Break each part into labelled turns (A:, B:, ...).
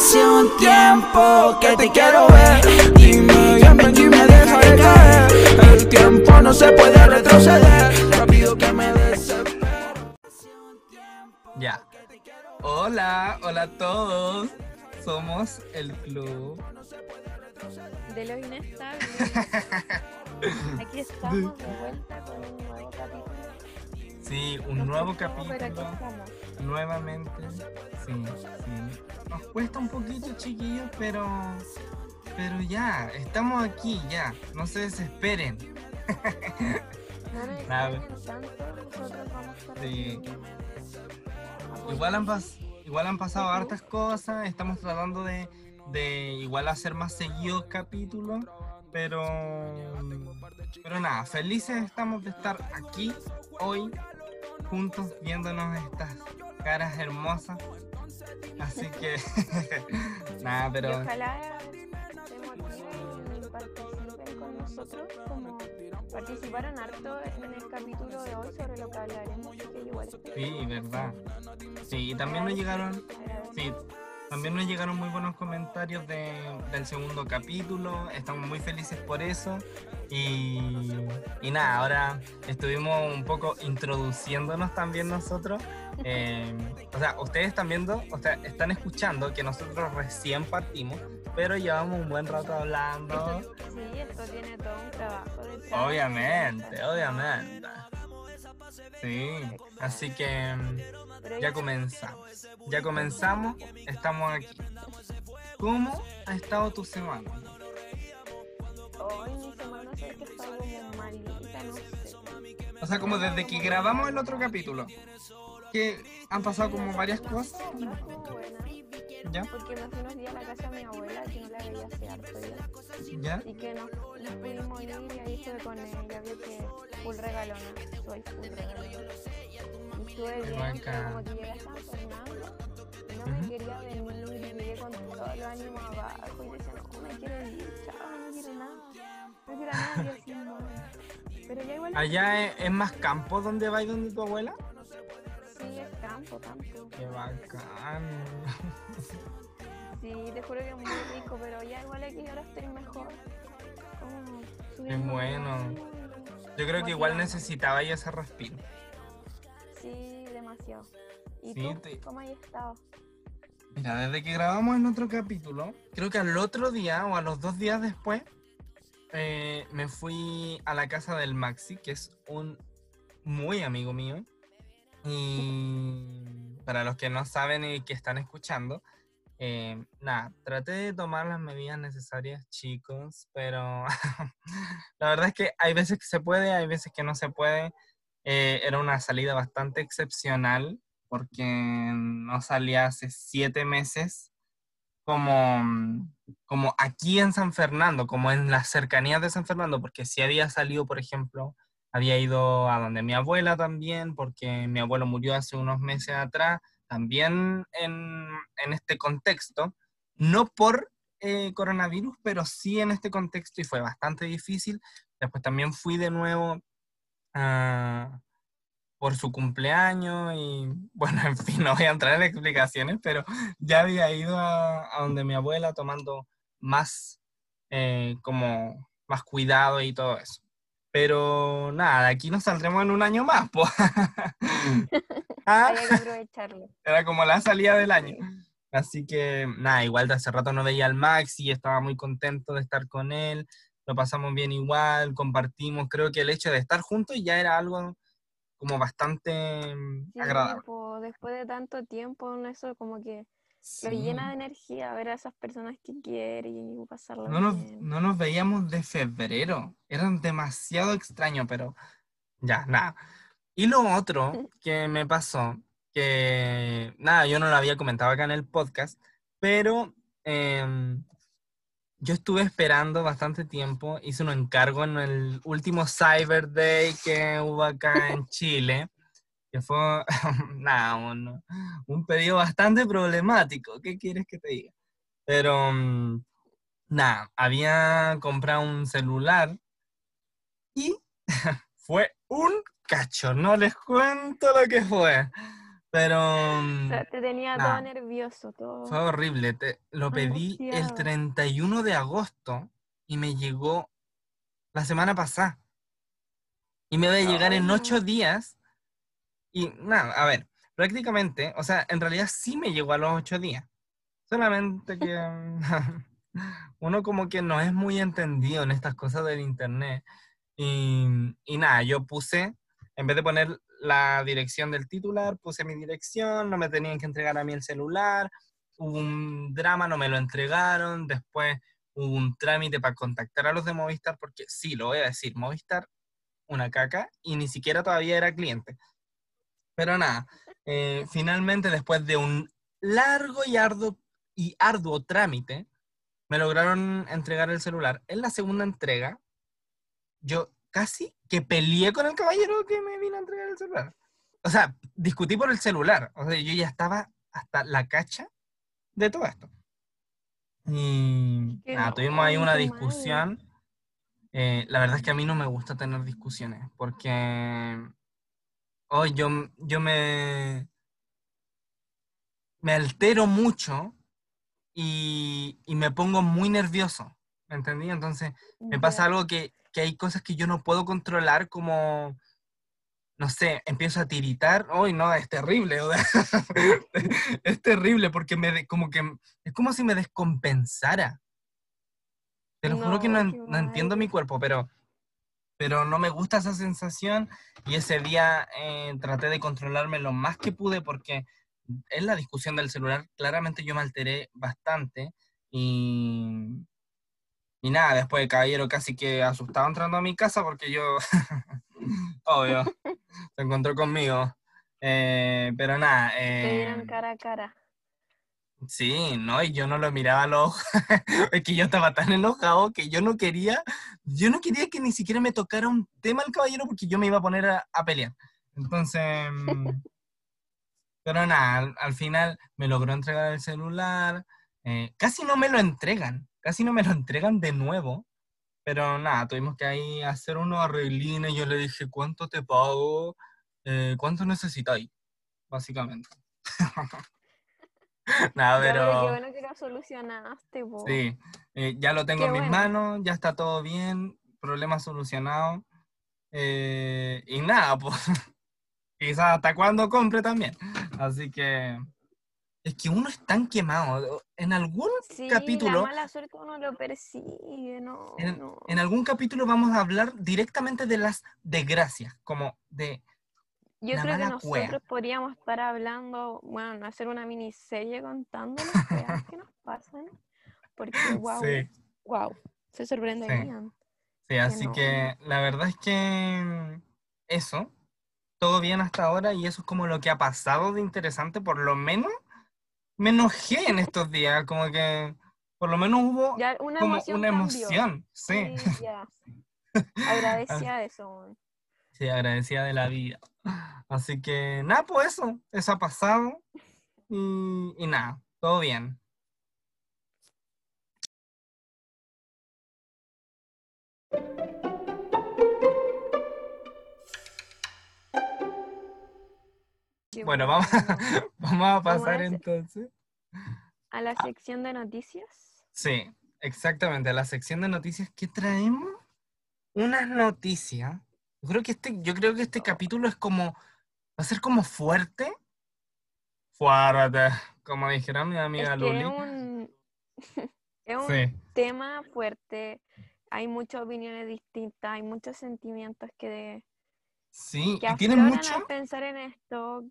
A: Hace un tiempo que te quiero ver. Dime, ven, ven y me dejaré caer. El tiempo no se puede retroceder. Rápido que me desespero.
B: Ya. Hola, hola a todos. Somos el club.
C: de lo inestable. Aquí estamos de vuelta con un nuevo capítulo.
B: Sí, un
C: Nos
B: nuevo
C: costó, pero aquí
B: capítulo.
C: estamos.
B: Nuevamente. Sí, sí. Nos cuesta un poquito, chiquillos, pero. Pero ya, estamos aquí, ya. No se desesperen.
C: No
B: Nada. Sí. Igual han, pas- igual han pasado
C: Ujú.
B: hartas cosas, estamos tratando de, de igual hacer más seguidos capítulos, pero pero nada, felices estamos de estar aquí hoy juntos viéndonos estas caras hermosas. Así que nada,
C: Y
B: pero
C: ojalá se motiven y participen con nosotros como participaron harto en el capítulo de hoy sobre lo que hablaremos. que igual
B: sí, verdad. Sí, y también nos llegaron. Sí, también nos llegaron muy buenos comentarios de- del segundo capítulo, estamos muy felices por eso. Y, y nada, ahora estuvimos un poco introduciéndonos también nosotros. Eh, o sea, ustedes están viendo, o sea, están escuchando que nosotros recién partimos, pero llevamos un buen rato hablando.
C: Esto- sí, esto tiene todo un trabajo detrás.
B: Obviamente, obviamente. Sí, así que ya comenzamos. Ya comenzamos, estamos aquí. ¿Cómo ha estado tu semana?
C: Hoy mi semana sé que está como malita, no sé.
B: O sea, como desde que grabamos el otro capítulo, que han pasado como varias cosas, ¿ya?
C: porque me fui unos días a la casa de mi abuela, que no la veía hace harto ya.
B: ¿Ya?
C: Y que nos, nos pudimos ir y ahí estuve con ella, vio que full regalona, soy full regalona. Estuve bien, pero como que llegué a San Fernando no me quería venir llegué con todos los ánimos abajo y decía, no, me quiero ir, chao, no quiero nada, no quiero nada, y así, no. Pero ya igual
B: ¿Allá es, es más campo donde va y donde tu abuela?
C: sí es campo, campo.
B: Qué bacán.
C: Sí, te juro que es muy rico, pero ya igual aquí ahora estoy mejor.
B: Qué
C: subiendo
B: bueno.
C: ánimo
B: Yo creo que igual necesitaba ya ese respiro.
C: Sí, demasiado. ¿Y
B: Sí,
C: tú?
B: te-
C: ¿Cómo has estado?
B: Mira, desde que grabamos el otro capítulo, creo que al otro día o a los dos días después, eh, me fui a la casa del Maxi, que es un muy amigo mío. Y para los que no saben y que están escuchando, eh, nada, traté de tomar las medidas necesarias, chicos, pero la verdad es que hay veces que se puede, hay veces que no se puede. Eh, era una salida bastante excepcional porque no salía hace siete meses como, como aquí en San Fernando, como en las cercanías de San Fernando, porque si había salido, por ejemplo, había ido a donde mi abuela también, porque mi abuelo murió hace unos meses atrás, también en, en este contexto, no por eh, coronavirus, pero sí en este contexto y fue bastante difícil. Después también fui de nuevo a por su cumpleaños y bueno, en fin, no voy a entrar en explicaciones, pero ya había ido a, a donde mi abuela tomando más, eh, como, más cuidado y todo eso. Pero nada, de aquí nos saldremos en un año más, pues. Ah,
C: Hay que aprovecharlo.
B: Era como la salida del año. Así que nada, igual de hace rato no veía al Max y estaba muy contento de estar con él. Lo pasamos bien igual, compartimos. Creo que el hecho de estar juntos ya era algo como bastante mm,
C: Sí,
B: agradable.
C: po, después de tanto tiempo, eso como que lo
B: Sí.
C: llena de energía ver a esas personas que quiere y pasarlo
B: No nos,
C: bien.
B: no nos veíamos de febrero. Eran demasiado extraños, pero ya, nada. Y lo otro que me pasó, que nada, yo no lo había comentado acá en el podcast, pero em, yo estuve esperando bastante tiempo. Hice un encargo en el último Cyber Day que hubo acá en Chile, que fue nada, un, un pedido bastante problemático. ¿Qué quieres que te diga? Pero mm, nada, había comprado un celular y fue un cacho. No les cuento lo que fue. Pero
C: O
B: mm,
C: sea, te tenía
B: Nah.
C: todo nervioso, todo.
B: fue horrible. te- lo pedí el
C: Angustiado.
B: 31 de agosto y me llegó la semana pasada. Y me debe llegar
C: Ay,
B: en ocho días. Y nada, a ver, prácticamente, o sea, en realidad sí me llegó a los ocho días. Solamente que uno como que no es muy entendido en estas cosas del internet. Y, y nada, yo puse, en vez de poner la dirección del titular, puse mi dirección, no me tenían que entregar a mí el celular, hubo un drama, no me lo entregaron, después hubo un trámite para contactar a los de Movistar, porque sí, lo voy a decir, Movistar, una caca, y ni siquiera todavía era cliente. Pero nada, eh, finalmente después de un largo y arduo, y arduo trámite, me lograron entregar el celular. En la segunda entrega, yo casi que peleé con el caballero que me vino a entregar el celular. O sea, discutí por el celular. O sea, yo ya estaba hasta la cacha de todo esto. Y nada, tuvimos ahí una discusión. Eh, la verdad es que a mí no me gusta tener discusiones porque hoy yo, yo me, me altero mucho y, y me pongo muy nervioso. ¿Me entendí? Entonces, me pasa algo que, que hay cosas que yo no puedo controlar, como, no sé, empiezo a tiritar. Uy, no, es terrible. es terrible porque me, como que, es como si me descompensara. Te lo juro que no,
C: No,
B: no entiendo mi cuerpo, pero, pero no me gusta esa sensación. Y ese día eh, traté de controlarme lo más que pude porque en la discusión del celular claramente yo me alteré bastante. Y, y nada, después el caballero casi que asustado entrando a mi casa porque yo, obvio, se encontró conmigo. Eh, pero nada,
C: Te dieron
B: eh,
C: cara a cara.
B: sí, no, y yo no lo miraba a los ojos. es que yo estaba tan enojado que yo no quería, yo no quería que ni siquiera me tocara un tema el caballero porque yo me iba a poner a, a pelear. Entonces, mm, pero nada, al, al final me logró entregar el celular. eh, casi no me lo entregan, casi no me lo entregan de nuevo. Pero nada, tuvimos que ahí hacer unos arreglines. Yo le dije, ¿cuánto te pago? Eh, ¿Cuánto necesitáis? Básicamente. nada,
C: pero
B: pero...
C: qué bueno que lo solucionaste, po.
B: Sí, eh, ya lo tengo
C: Qué
B: en mis
C: bueno.
B: manos, ya está todo bien, problema solucionado. eh, y nada, pues quizás hasta cuando compre también. Así que es que uno es tan quemado. En algún
C: Sí,
B: capítulo,
C: la mala suerte uno lo persigue, no,
B: en,
C: no.
B: en algún capítulo vamos a hablar directamente de las desgracias, como de
C: Yo
B: la
C: creo que
B: mala cueva.
C: nosotros podríamos estar hablando, bueno, hacer una miniserie contando las cosas que nos pasan, porque wow,
B: Sí.
C: wow, se sorprenderían.
B: Sí, así
C: no.
B: que la verdad es que eso, todo bien hasta ahora y eso es como lo que ha pasado de interesante, por lo menos me enojé en estos días, como que por lo menos hubo
C: Ya una
B: como
C: emoción
B: una
C: cambió.
B: emoción, sí,
C: Sí, ya. Agradecía eso.
B: sí, agradecida de la vida. Así que nada, pues eso, eso ha pasado y, y nada, todo bien.
C: Qué
B: Bueno, vamos, a pasar entonces.
C: A la sección de noticias.
B: Sí, exactamente. A la sección de noticias que traemos unas noticias. Yo creo que este, yo creo que este capítulo es como, va a ser como fuerte. Fuerte, como dijera mi
C: Es
B: amiga
C: que
B: Luli.
C: es un, es un
B: Sí,
C: tema fuerte. Hay muchas opiniones distintas, hay muchos sentimientos que, de-
B: sí,
C: que
B: y tiene
C: afloran
B: mucho,
C: pensar en esto.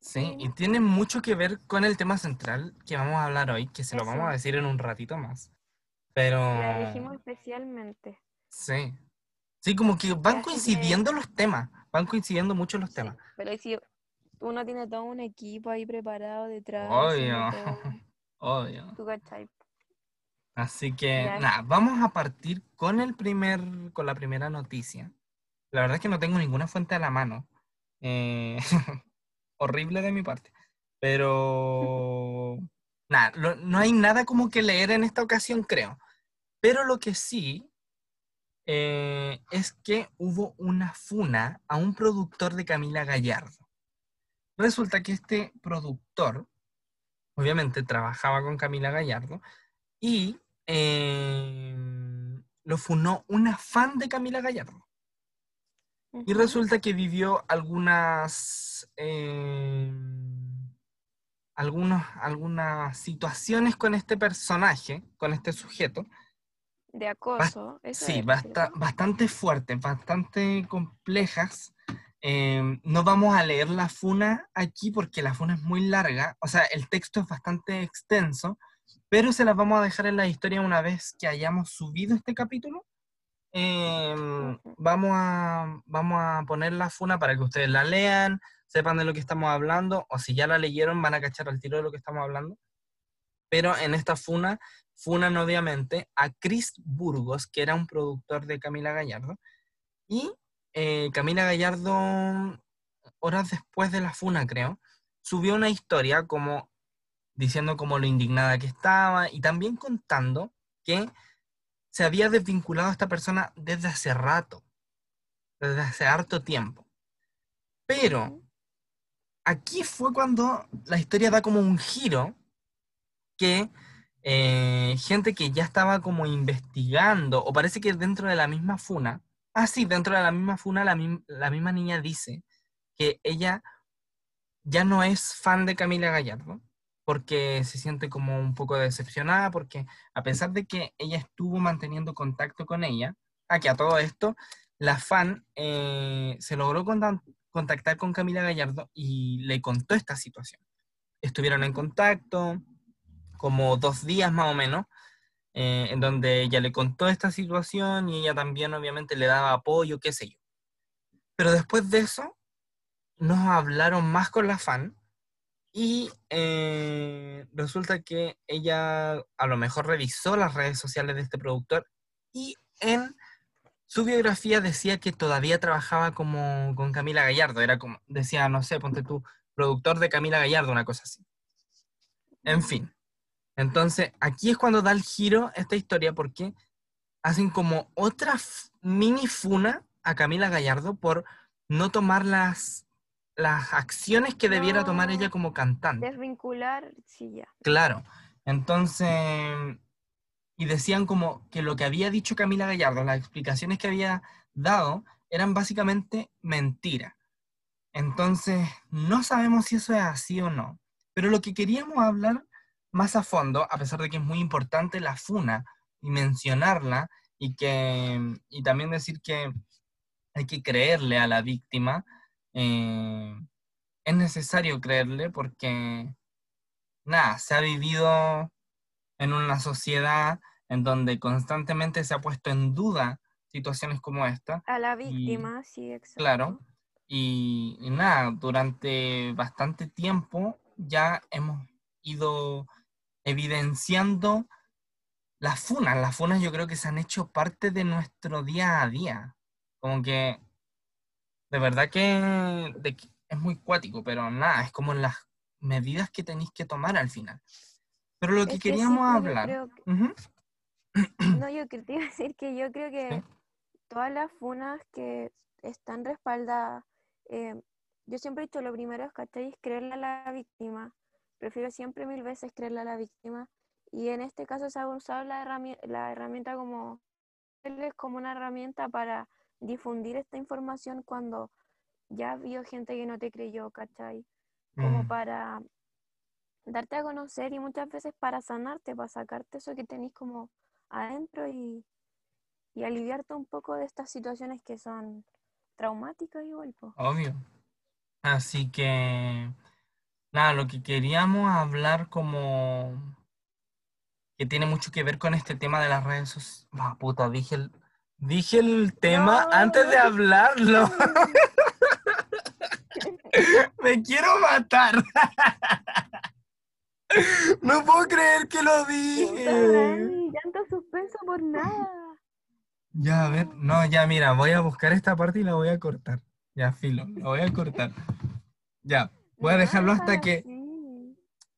B: Sí, y tiene mucho que ver con el tema central que vamos a hablar hoy, que se lo vamos a decir en un ratito más. Pero
C: La elegimos especialmente.
B: sí, sí, como que van
C: Así que-
B: coincidiendo los temas, van coincidiendo mucho los
C: Sí,
B: temas.
C: Pero si uno tiene todo un equipo ahí preparado detrás,
B: Obvio. Obvio.
C: tú.
B: Así que nada, vamos a partir con el primer, con la primera noticia. La verdad es que no tengo ninguna fuente a la mano. Eh, horrible de mi parte. Pero nada, no hay nada como que leer en esta ocasión, creo. Pero lo que sí eh, es que hubo una funa a un productor de Camila Gallardo. Resulta que este productor, obviamente, trabajaba con Camila Gallardo y eh, lo funó una fan de Camila Gallardo. Y resulta que vivió algunas, eh, algunos, algunas situaciones con este personaje, con este sujeto.
C: De acoso. Eso
B: Sí,
C: ¿cierto?
B: bastante fuertes, bastante complejas. Eh, no vamos a leer la funa aquí porque la funa es muy larga, o sea, el texto es bastante extenso, pero se las vamos a dejar en la historia una vez que hayamos subido este capítulo. Eh,
C: Ujú.
B: vamos, a, vamos a poner la funa para que ustedes la lean, sepan de lo que estamos hablando, o si ya la leyeron van a cachar al tiro de lo que estamos hablando. Pero en esta funa, funan obviamente a Chris Burgos, que era un productor de Camila Gallardo, y eh, Camila Gallardo, horas después de la funa creo, subió una historia como diciendo como lo indignada que estaba y también contando que se había desvinculado a esta persona desde hace rato, desde hace harto tiempo. Pero aquí fue cuando la historia da como un giro que eh, gente que ya estaba como investigando, o parece que dentro de la misma funa, ah, sí, dentro de la misma funa, la, la misma niña dice que ella ya no es fan de Camila Gallardo, porque se siente como un poco decepcionada, porque a pesar de que ella estuvo manteniendo contacto con ella, a que a todo esto, la fan eh, se logró contactar con Camila Gallardo y le contó esta situación. Estuvieron en contacto como dos días más o menos, eh, en donde ella le contó esta situación y ella también obviamente le daba apoyo, qué sé yo. Pero después de eso, nos hablaron más con la fan y eh, resulta que ella a lo mejor revisó las redes sociales de este productor y en su biografía decía que todavía trabajaba como con Camila Gallardo, era como, decía, no sé, ponte tú, productor de Camila Gallardo, una cosa así. En fin. Entonces, aquí es cuando da el giro esta historia porque hacen como otra mini funa a Camila Gallardo por no tomar las, las acciones que debiera tomar ella
C: No.
B: como cantante.
C: Desvincular, sí, ya.
B: Claro. Entonces, y decían como que lo que había dicho Camila Gallardo, las explicaciones que había dado, eran básicamente mentira. Entonces, no sabemos si eso es así o no. Pero lo que queríamos hablar más a fondo, a pesar de que es muy importante la funa y mencionarla, y, que, y también decir que hay que creerle a la víctima, eh, es necesario creerle porque, nada, se ha vivido en una sociedad en donde constantemente se ha puesto en duda situaciones como esta.
C: A la
B: Y-
C: víctima, sí, exacto.
B: Claro. Y, y nada, durante bastante tiempo ya hemos ido evidenciando las funas. Las funas yo creo que se han hecho parte de nuestro día a día. Como que, de verdad que, de es muy cuático, pero nada, es como las medidas que tenéis que tomar al final. Pero lo que
C: Es que sí,
B: queríamos
C: pues, yo
B: hablar...
C: creo que- No, yo te iba a decir que yo creo que
B: Sí.
C: todas las funas que están respaldadas, eh, yo siempre he dicho, lo primero es, ¿cachai? Es creerle a la víctima. Prefiero siempre mil veces creerle a la víctima. Y en este caso se ha usado la herramienta, la herramienta como, como una herramienta para difundir esta información cuando ya vio gente que no te creyó, ¿cachai? Como
B: mm,
C: para darte a conocer y muchas veces para sanarte, para sacarte eso que tenés como adentro y, y aliviarte un poco de estas situaciones que son traumáticas igual, po.
B: Obvio. Así que, nada, lo que queríamos hablar como que tiene mucho que ver con este tema de las redes sociales. Ah, puta, dije el, dije el tema
C: No,
B: antes de hablarlo. Me quiero matar. No puedo creer que lo dije.
C: Llanto suspenso por nada.
B: Ya, a ver, no, ya, mira, voy a buscar esta parte y la voy a cortar. Ya, filo, la voy a cortar. Ya, voy a dejarlo hasta que...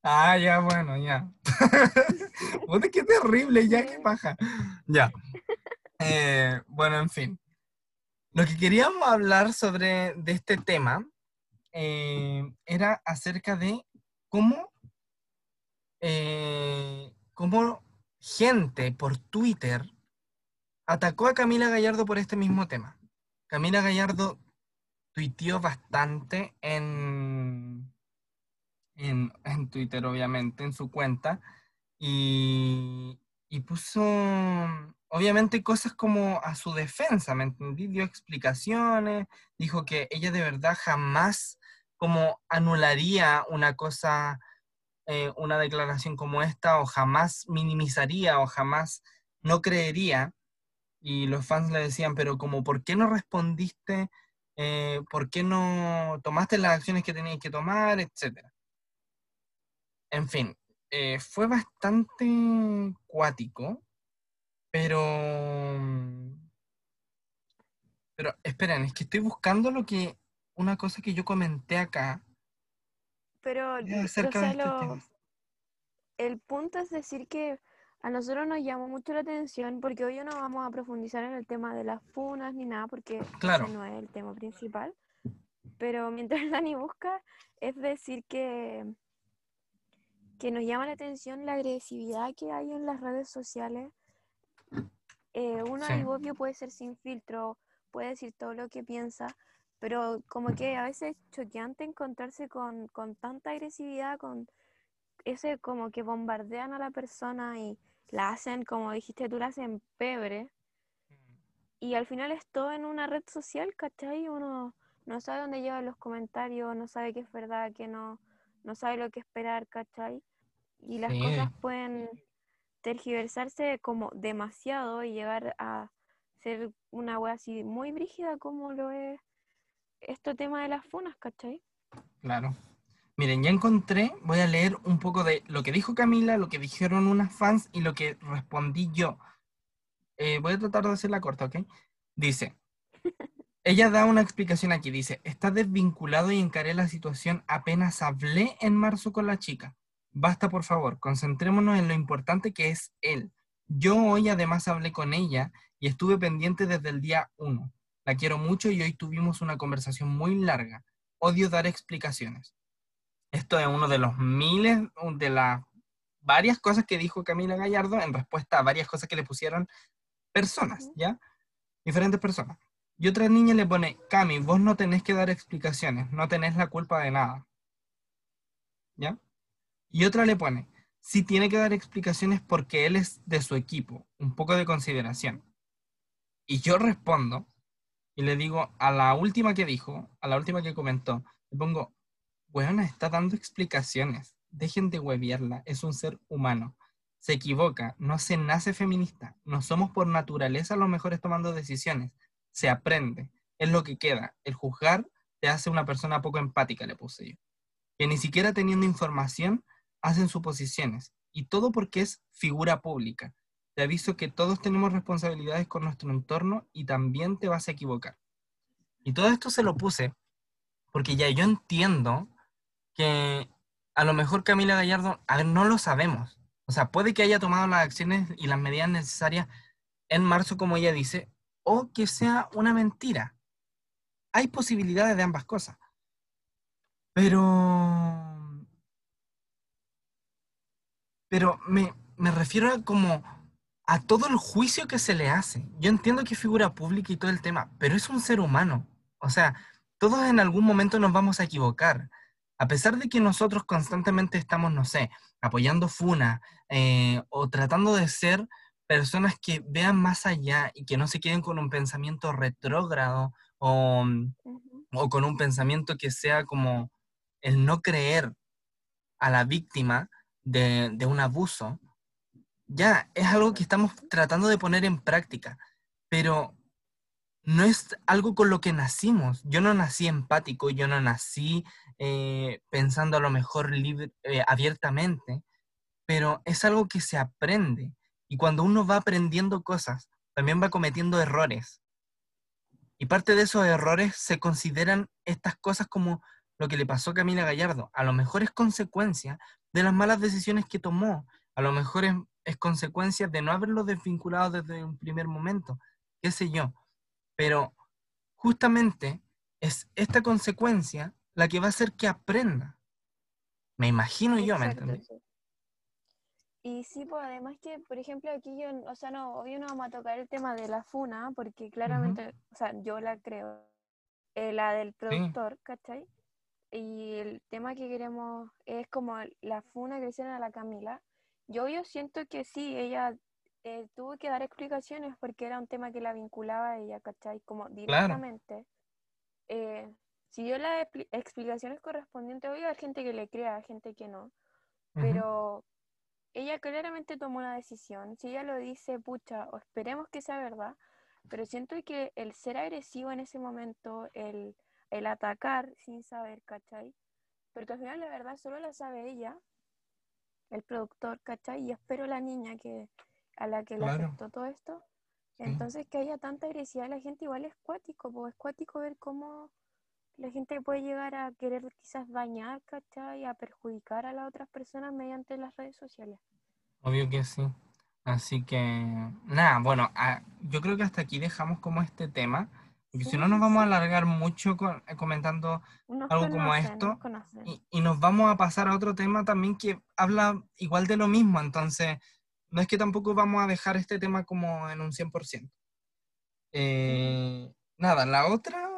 B: Ah, ya, bueno, ya. Puta, qué terrible, ya, qué paja. Ya. Eh, bueno, en fin. Lo que queríamos hablar sobre de este tema eh, era acerca de cómo, eh, cómo gente por Twitter atacó a Camila Gallardo por este mismo tema. Camila Gallardo tuiteó bastante en, en, en Twitter, obviamente, en su cuenta, y, y puso, obviamente, cosas como a su defensa, ¿me entendí? Dio explicaciones, dijo que ella de verdad jamás como anularía una cosa, eh, una declaración como esta, o jamás minimizaría, o jamás no creería. Y los fans le decían, pero como, ¿por qué no respondiste? Eh, ¿Por qué no tomaste las acciones que tenías que tomar? Etcétera. En fin, eh, fue bastante cuático, pero... Pero esperen, es que estoy buscando lo que... Una cosa que yo comenté acá.
C: Pero
B: acerca de este
C: el punto es decir que a nosotros nos llamó mucho la atención porque hoy no vamos a profundizar en el tema de las funas ni nada porque ese no es el tema principal. Pero mientras Dani busca, es decir que, que nos llama la atención la agresividad que hay en las redes sociales. Eh, uno
B: Sí.
C: obvio puede ser sin filtro, puede decir todo lo que piensa, pero como que a veces es choqueante encontrarse con, con tanta agresividad, con ese como que bombardean a la persona y la hacen, como dijiste tú, la hacen pebre. Y al final es todo en una red social, ¿cachai? Uno no sabe dónde llevan los comentarios, no sabe qué es verdad, qué no, no sabe lo que esperar, ¿cachai? Y las
B: Sí.
C: cosas pueden tergiversarse como demasiado y llegar a ser una wea así muy brígida como lo es este tema de las funas, ¿cachai?
B: Claro. Miren, ya encontré, voy a leer un poco de lo que dijo Camila, lo que dijeron unas fans y lo que respondí yo. Eh, voy a tratar de hacerla corta, ¿ok? Dice, ella da una explicación aquí, dice, está desvinculado y encaré la situación apenas hablé en marzo con la chica. Basta, por favor, concentrémonos en lo importante que es él. Yo hoy además hablé con ella y estuve pendiente desde el día uno. La quiero mucho y hoy tuvimos una conversación muy larga. Odio dar explicaciones. Esto es uno de los miles, de las varias cosas que dijo Camila Gallardo en respuesta a varias cosas que le pusieron personas. ¿ya? Diferentes personas. Y otra niña le pone, Cami, vos no tenés que dar explicaciones, no tenés la culpa de nada. ¿Ya? Y otra le pone, sí tiene que dar explicaciones porque él es de su equipo, un poco de consideración. Y yo respondo y le digo a la última que dijo, a la última que comentó, le pongo, weona, está dando explicaciones, dejen de hueviarla, es un ser humano. Se equivoca, no se nace feminista, no somos por naturaleza los mejores tomando decisiones, se aprende, es lo que queda. El juzgar te hace una persona poco empática, le puse yo. Que ni siquiera teniendo información hacen suposiciones, y todo porque es figura pública. Te aviso que todos tenemos responsabilidades con nuestro entorno y también te vas a equivocar. Y todo esto se lo puse porque ya yo entiendo que a lo mejor Camila Gallardo, no lo sabemos. O sea, puede que haya tomado las acciones y las medidas necesarias en marzo, como ella dice, o que sea una mentira. Hay posibilidades de ambas cosas. Pero... Pero me, me refiero a como a todo el juicio que se le hace. Yo entiendo que figura pública y todo el tema, pero es un ser humano. O sea, todos en algún momento nos vamos a equivocar. A pesar de que nosotros constantemente estamos, no sé, apoyando Funa eh, o tratando de ser personas que vean más allá y que no se queden con un pensamiento retrógrado o,
C: Ujú.
B: o con un pensamiento que sea como el no creer a la víctima de, un abuso, ya es algo que estamos tratando de poner en práctica, pero no es algo con lo que nacimos. Yo no nací empático, yo no nací eh, pensando a lo mejor libre- eh, abiertamente, pero es algo que se aprende. Y cuando uno va aprendiendo cosas, también va cometiendo errores. Y parte de esos errores se consideran estas cosas como lo que le pasó a Camila Gallardo. A lo mejor es consecuencia de las malas decisiones que tomó. A lo mejor es, es consecuencia de no haberlo desvinculado desde un primer momento. Qué sé yo. Pero justamente es esta consecuencia la que va a hacer que aprenda. Me imagino yo, ¿me entendí?
C: sí. Y sí, pues además que, por ejemplo, aquí yo, o sea, no, hoy no vamos a tocar el tema de la funa, porque claramente, o sea, yo la creo, eh, la del productor, ¿cachai? Y el tema que queremos es como la funa que hicieron a la Camila. Yo, yo siento que sí, ella eh, tuvo que dar explicaciones porque era un tema que la vinculaba a ella, ¿cachai? Como directamente. Eh, si dio las expli- explicaciones correspondientes, obvio hay gente que le crea, hay gente que no, pero ella claramente tomó una decisión. Si ella lo dice, pucha, o esperemos que sea verdad, pero siento que el ser agresivo en ese momento, el, el atacar sin saber, ¿cachai? Porque al final la verdad solo la sabe ella, el productor, ¿cachai? Y espero la niña que a la que le afectó todo esto.
B: Sí.
C: Entonces que haya tanta agresividad la gente igual es cuático, pues es cuático ver cómo la gente puede llegar a querer quizás dañar, ¿cachai? A perjudicar a las otras personas mediante las redes sociales.
B: Obvio que sí. Así que, nada, bueno, ah, yo creo que hasta aquí dejamos como este tema, porque si no nos vamos a alargar mucho con- eh, comentando
C: Nos
B: algo como
C: conocen,
B: esto,
C: nos
B: y, y nos vamos a pasar a otro tema también que habla igual de lo mismo, entonces no es que tampoco vamos a dejar este tema como en un 100%. Eh, nada, la otra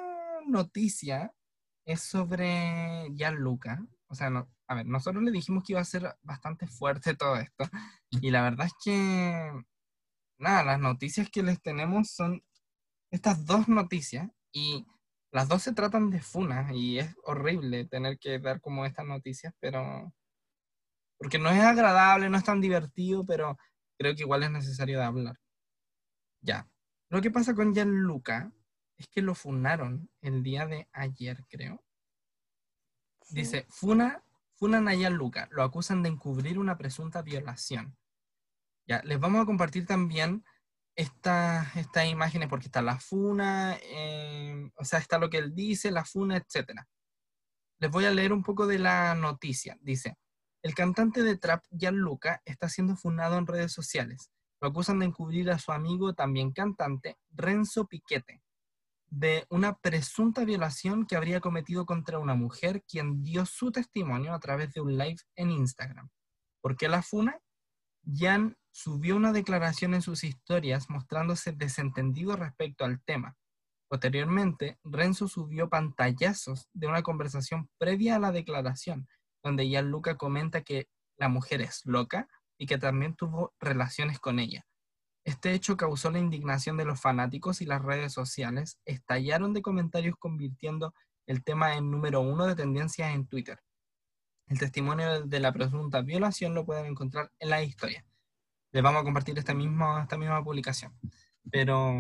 B: noticia es sobre Gianluca. O sea, no, a ver, nosotros le dijimos que iba a ser bastante fuerte todo esto. Y la verdad es que, nada, las noticias que les tenemos son estas dos noticias. Y las dos se tratan de funas. Y es horrible tener que dar como estas noticias, pero... Porque no es agradable, no es tan divertido, pero creo que igual es necesario de hablar. Ya. Lo que pasa con Gianluca es que lo funaron el día de ayer, creo.
C: Sí.
B: Dice, funa, funan a Gianluca, lo acusan de encubrir una presunta violación. Ya, les vamos a compartir también estas estas imágenes porque está la funa, eh, o sea, está lo que él dice, la funa, etc. Les voy a leer un poco de la noticia. Dice, el cantante de trap Gianluca está siendo funado en redes sociales. Lo acusan de encubrir a su amigo, también cantante, Renzo Piquete, de una presunta violación que habría cometido contra una mujer quien dio su testimonio a través de un live en Instagram. ¿Por qué la funa? Jan subió una declaración en sus historias mostrándose desentendido respecto al tema. Posteriormente, Renzo subió pantallazos de una conversación previa a la declaración, donde Gianluca comenta que la mujer es loca y que también tuvo relaciones con ella. Este hecho causó la indignación de los fanáticos y las redes sociales estallaron de comentarios convirtiendo el tema en número uno de tendencias en Twitter. El testimonio de la presunta violación lo pueden encontrar en la historia. Les vamos a compartir esta misma, esta misma publicación. Pero,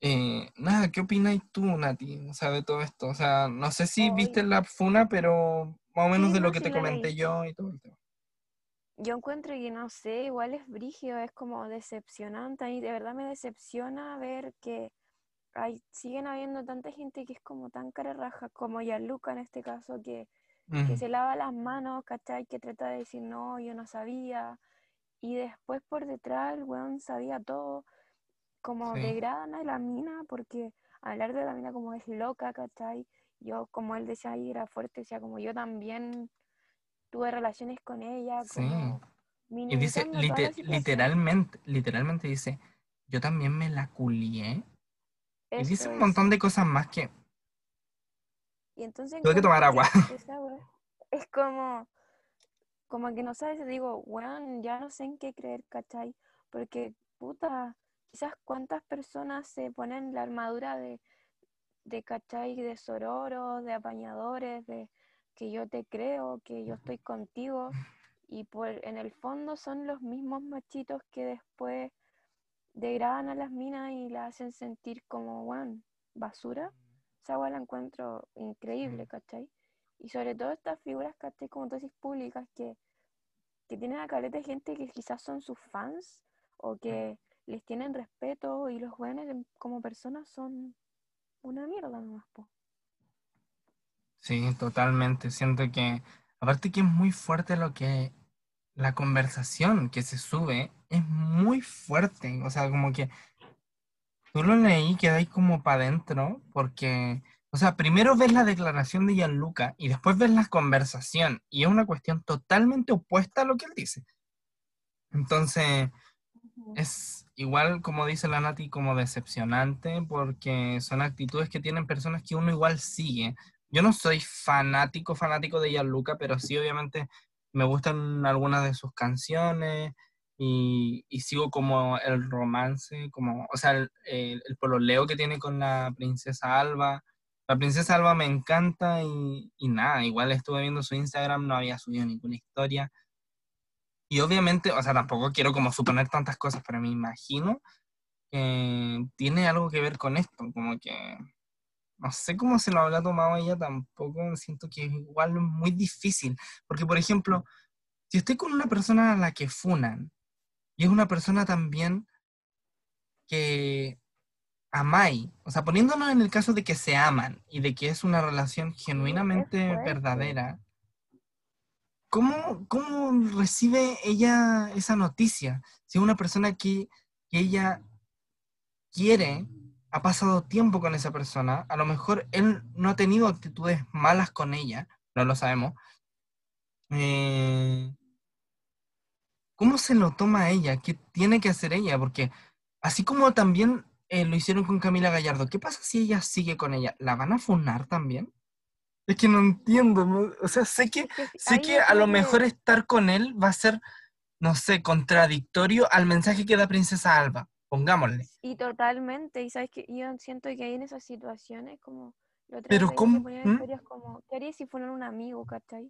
B: eh, nada, ¿qué opinas tú, Nati? O sea, de todo esto. O sea, no sé si viste la funa, pero más o menos
C: Sí,
B: de lo
C: no,
B: que te comenté yo y todo el tema.
C: Yo encuentro que no sé, igual es brígido, es como decepcionante. Mí de verdad me decepciona ver que hay, siguen habiendo tanta gente que es como tan cara raja, como Gianluca en este caso, que, que se lava las manos, ¿cachai? Que trata de decir, no, yo no sabía. Y después por detrás el weón sabía todo, como
B: Sí.
C: degradan a la mina, porque hablar de la mina como es loca, ¿cachai? Yo, como él decía ahí, era fuerte, decía como yo también tuve relaciones con ella,
B: Sí.
C: como
B: Y dice,
C: minimizando toda la
B: lite-
C: situación.
B: literalmente, literalmente dice, yo también me la culié. Y
C: Eso
B: dice un montón de cosas más que,
C: Y entonces
B: Tuve que tomar agua.
C: es como, como que no sabes, digo, weón, ya no sé en qué creer, ¿cachai? Porque, puta, quizás cuántas personas se ponen la armadura de, de ¿cachai? De sororos, de apañadores, de que yo te creo, que yo estoy contigo, y por, en el fondo son los mismos machitos que después degradan a las minas y la hacen sentir como, weón, basura. Esa weá la encuentro increíble, ¿cachai? Y sobre todo estas figuras, ¿cachai? Como tú decís, públicas, que, que tienen a caleta de gente que quizás son sus fans o que les tienen respeto y los en- como personas son una mierda nomás, po.
B: sí, totalmente. Siento que, aparte que es muy fuerte lo que, la conversación que se sube es muy fuerte. O sea, como que tú lo leí y quedáis como para adentro, porque O sea, primero ves la declaración de Gianluca y después ves la conversación y es una cuestión totalmente opuesta a lo que él dice. Entonces, es igual, como dice la Nati, como decepcionante porque son actitudes que tienen personas que uno igual sigue. Yo no soy fanático, fanático de Gianluca, pero sí obviamente me gustan algunas de sus canciones y, sigo como el romance, como, o sea, el, el, el pololeo que tiene con la princesa Alba la princesa Alba me encanta y, nada, igual estuve viendo su Instagram, no había subido ninguna historia. Y obviamente, o sea, tampoco quiero como suponer tantas cosas, pero me imagino que tiene algo que ver con esto, como que no sé cómo se lo habrá tomado ella, tampoco siento que es igual muy difícil, porque por ejemplo, si estoy con una persona a la que funan, y es una persona también que amáis, o sea, poniéndonos en el caso de que se aman y de que es una relación genuinamente verdadera, ¿cómo, ¿cómo, recibe ella esa noticia? Si es una persona que, que ella quiere, ha pasado tiempo con esa persona, a lo mejor él no ha tenido actitudes malas con ella, no lo sabemos. Eh, ¿Cómo se lo toma ella? ¿Qué tiene que hacer ella? Porque así como también eh, lo hicieron con Camila Gallardo. ¿Qué pasa si ella sigue con ella? ¿La van a funar también? Es que no entiendo. O sea, sé que, sé que a lo mejor estar con él va a ser, no sé, contradictorio al mensaje que da Princesa Alba. Pongámosle.
C: Y totalmente. Y sabes que yo siento que hay en esas situaciones como...
B: Pero ¿cómo?
C: ¿Mm? como, ¿qué harías si fueran un amigo, cachai?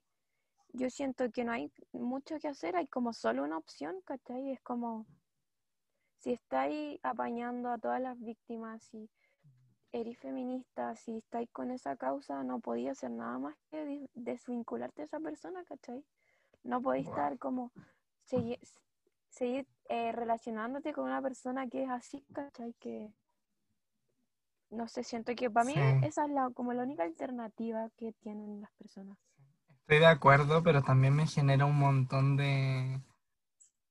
C: Yo siento que no hay mucho que hacer, hay como solo una opción, cachai? Es como si estáis apañando a todas las víctimas, si eres feminista, si estáis con esa causa, no podía hacer nada más que desvincularte de esa persona, ¿cachai? No podéis estar como seguir, seguir eh, relacionándote con una persona que es así, ¿cachai? Que no sé, siento que para mí esa es la, como la única alternativa que tienen las personas.
B: Estoy de acuerdo, pero también me genera un montón de...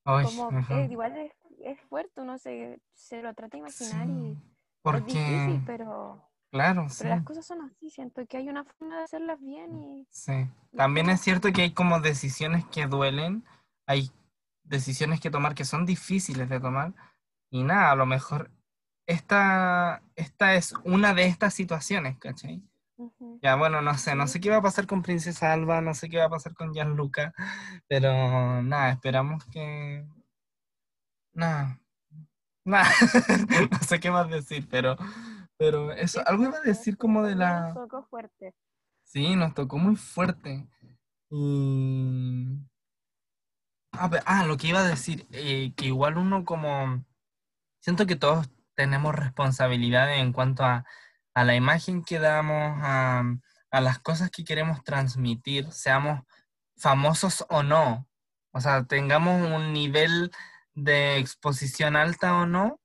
C: como, eh, igual es es fuerte, uno se, se lo trata de imaginar y es difícil, pero...
B: Claro,
C: pero las cosas son así, siento que hay una forma de hacerlas bien y...
B: Sí, también es cierto que hay como decisiones que duelen, hay decisiones que tomar que son difíciles de tomar y nada, a lo mejor esta, esta es una de estas situaciones, ¿cachai? Ya, bueno, no sé, no sé qué va a pasar con Princesa Alba, no sé qué va a pasar con Gianluca, pero nada, esperamos que, Nada. Nada. no sé qué más decir, pero, pero eso, algo iba a decir como de la...
C: Nos tocó fuerte.
B: Sí, nos tocó muy fuerte. Y... Ah, ah lo que iba a decir, eh, que igual uno como... Siento que todos tenemos responsabilidad en cuanto a, a la imagen que damos, a, a las cosas que queremos transmitir, seamos famosos o no. O sea, tengamos un nivel de exposición alta o no,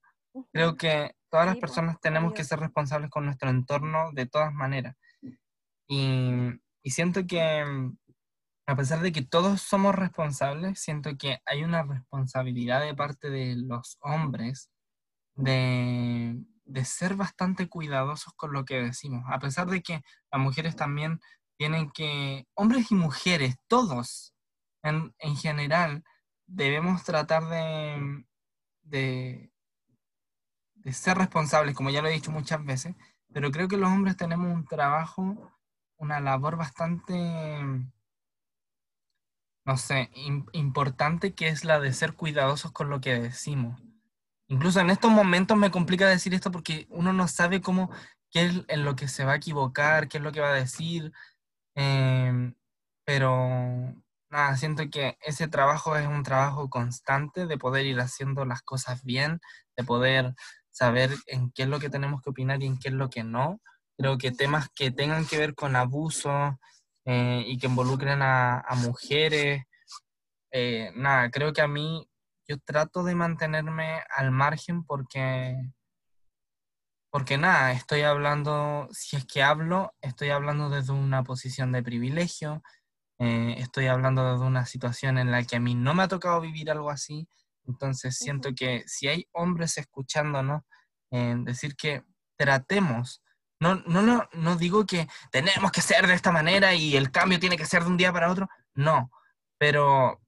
B: creo que todas las personas tenemos que ser responsables con nuestro entorno de todas maneras. Y, siento que, a pesar de que todos somos responsables, siento que hay una responsabilidad de parte de los hombres de, ser bastante cuidadosos con lo que decimos, a pesar de que las mujeres también tienen que, hombres y mujeres, todos en, en general, debemos tratar de, de, ser responsables, como ya lo he dicho muchas veces, pero creo que los hombres tenemos un trabajo, una labor bastante, no sé, importante que es la de ser cuidadosos con lo que decimos. Incluso en estos momentos me complica decir esto porque uno no sabe cómo, qué es en lo que se va a equivocar, qué es lo que va a decir, eh, pero nada, siento que ese trabajo es un trabajo constante de poder ir haciendo las cosas bien, de poder saber en qué es lo que tenemos que opinar y en qué es lo que no. Creo que temas que tengan que ver con abuso eh, y que involucren a, mujeres, eh, nada, creo que a mí yo trato de mantenerme al margen porque, porque nada, estoy hablando, si es que hablo, estoy hablando desde una posición de privilegio, eh, estoy hablando de una situación en la que a mí no me ha tocado vivir algo así, entonces siento que si hay hombres escuchándonos, decir que tratemos No, no, no, no digo que tenemos que ser de esta manera y el cambio tiene que ser de un día para otro. No, pero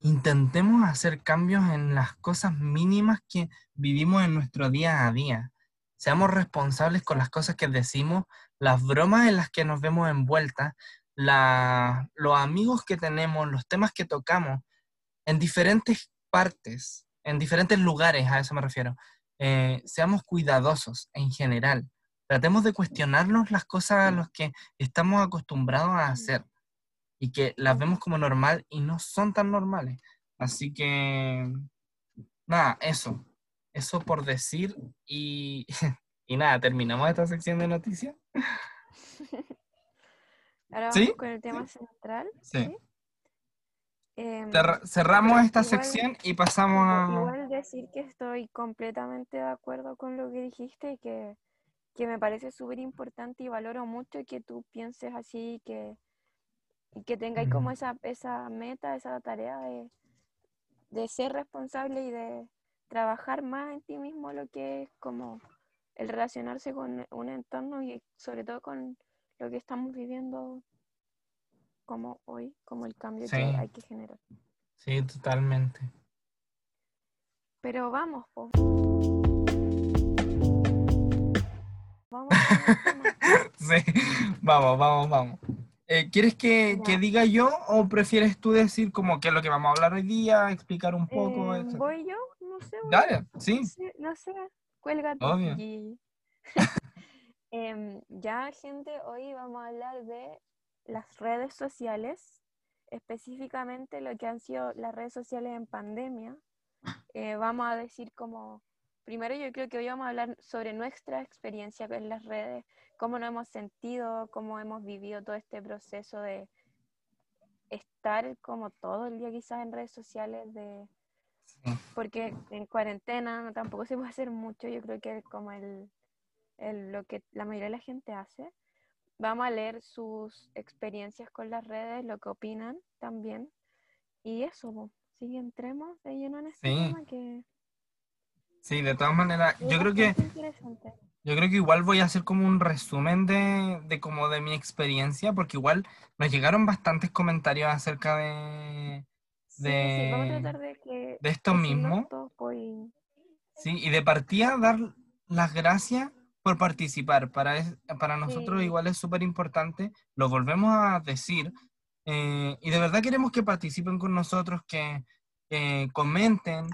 B: intentemos hacer cambios en las cosas mínimas que vivimos en nuestro día a día. Seamos responsables con las cosas que decimos, las bromas en las que nos vemos envueltas, la, los amigos que tenemos, los temas que tocamos en diferentes partes, en diferentes lugares, a eso me refiero. Eh, seamos cuidadosos en general. Tratemos de cuestionarnos las cosas a las que estamos acostumbrados a hacer y que las vemos como normal y no son tan normales. Así que, nada, eso. Eso por decir y, y nada, terminamos esta sección de noticias.
C: Ahora
B: ¿Sí?
C: vamos con el tema central.
B: Sí.
C: Em,
B: Cerra- cerramos esta
C: igual-
B: sección y pasamos a...
C: Igual decir que estoy completamente de acuerdo con lo que dijiste y que, que me parece súper importante y valoro mucho que tú pienses así y que, y que tengáis como esa, esa meta, esa tarea de, de ser responsable y de trabajar más en ti mismo lo que es como el relacionarse con un entorno y sobre todo con lo que estamos viviendo como hoy, como el cambio
B: Sí.
C: que hay que generar.
B: Sí, totalmente.
C: Pero vamos, po. Vamos.
B: Sí, vamos, vamos, vamos. Eh, ¿Quieres que, que diga yo o prefieres tú decir como qué es lo que vamos a hablar hoy día, explicar un poco?
C: Eh? ¿Voy yo? No sé. voy-
B: Dale, sí.
C: No sé, no sé. Cuélgate.
B: Obvio.
C: Y- Em, ya, gente, hoy vamos a hablar de las redes sociales, específicamente lo que han sido las redes sociales en pandemia. Eh, vamos a decir como, primero yo creo que hoy vamos a hablar sobre nuestra experiencia en las redes, cómo nos hemos sentido, cómo hemos vivido todo este proceso de estar como todo el día quizás en redes sociales, de
B: Sí.
C: porque en cuarentena no- tampoco se puede hacer mucho, yo creo que como el, el- lo que la mayoría de la gente hace. Vamos a leer sus experiencias con las redes, lo que opinan también. Y eso, sí, entremos de lleno en este
B: Sí.
C: tema que
B: Sí, de todas maneras, yo creo que
C: interesante.
B: Yo creo que igual voy a hacer como un resumen de, de como de mi experiencia, porque igual nos llegaron bastantes comentarios acerca de,
C: Sí, sí, vamos a
B: de-
C: tratar de que
B: de esto mismo.
C: y-
B: Sí, y de partida dar las gracias por participar. Para, es- para nosotros
C: Sí.
B: igual es súper importante, lo volvemos a decir, eh, y de verdad queremos que participen con nosotros, que, que comenten,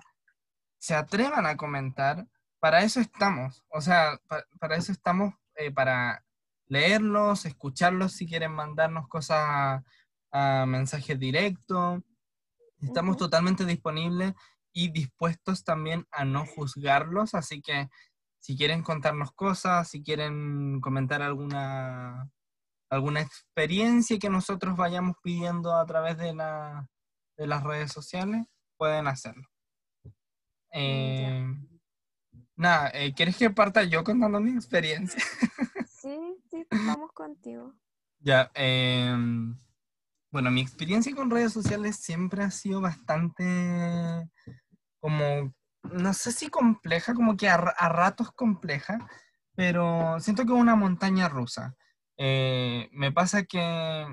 B: se atrevan a comentar. Para eso estamos, o sea, pa- para eso estamos, eh, para leerlos, escucharlos si quieren mandarnos cosas a, a mensajes directos. Estamos totalmente disponibles y dispuestos también a no juzgarlos, así que si quieren contarnos cosas, si quieren comentar alguna, alguna experiencia que nosotros vayamos pidiendo a través de, la, de las redes sociales, pueden hacerlo. Eh, nada, eh, ¿quieres que parta yo contando mi experiencia?
C: Sí, sí, vamos contigo.
B: Ya, em, bueno, mi experiencia con redes sociales siempre ha sido bastante como, no sé si compleja, como que a, ra- a ratos compleja, pero siento que es una montaña rusa. Eh, me pasa que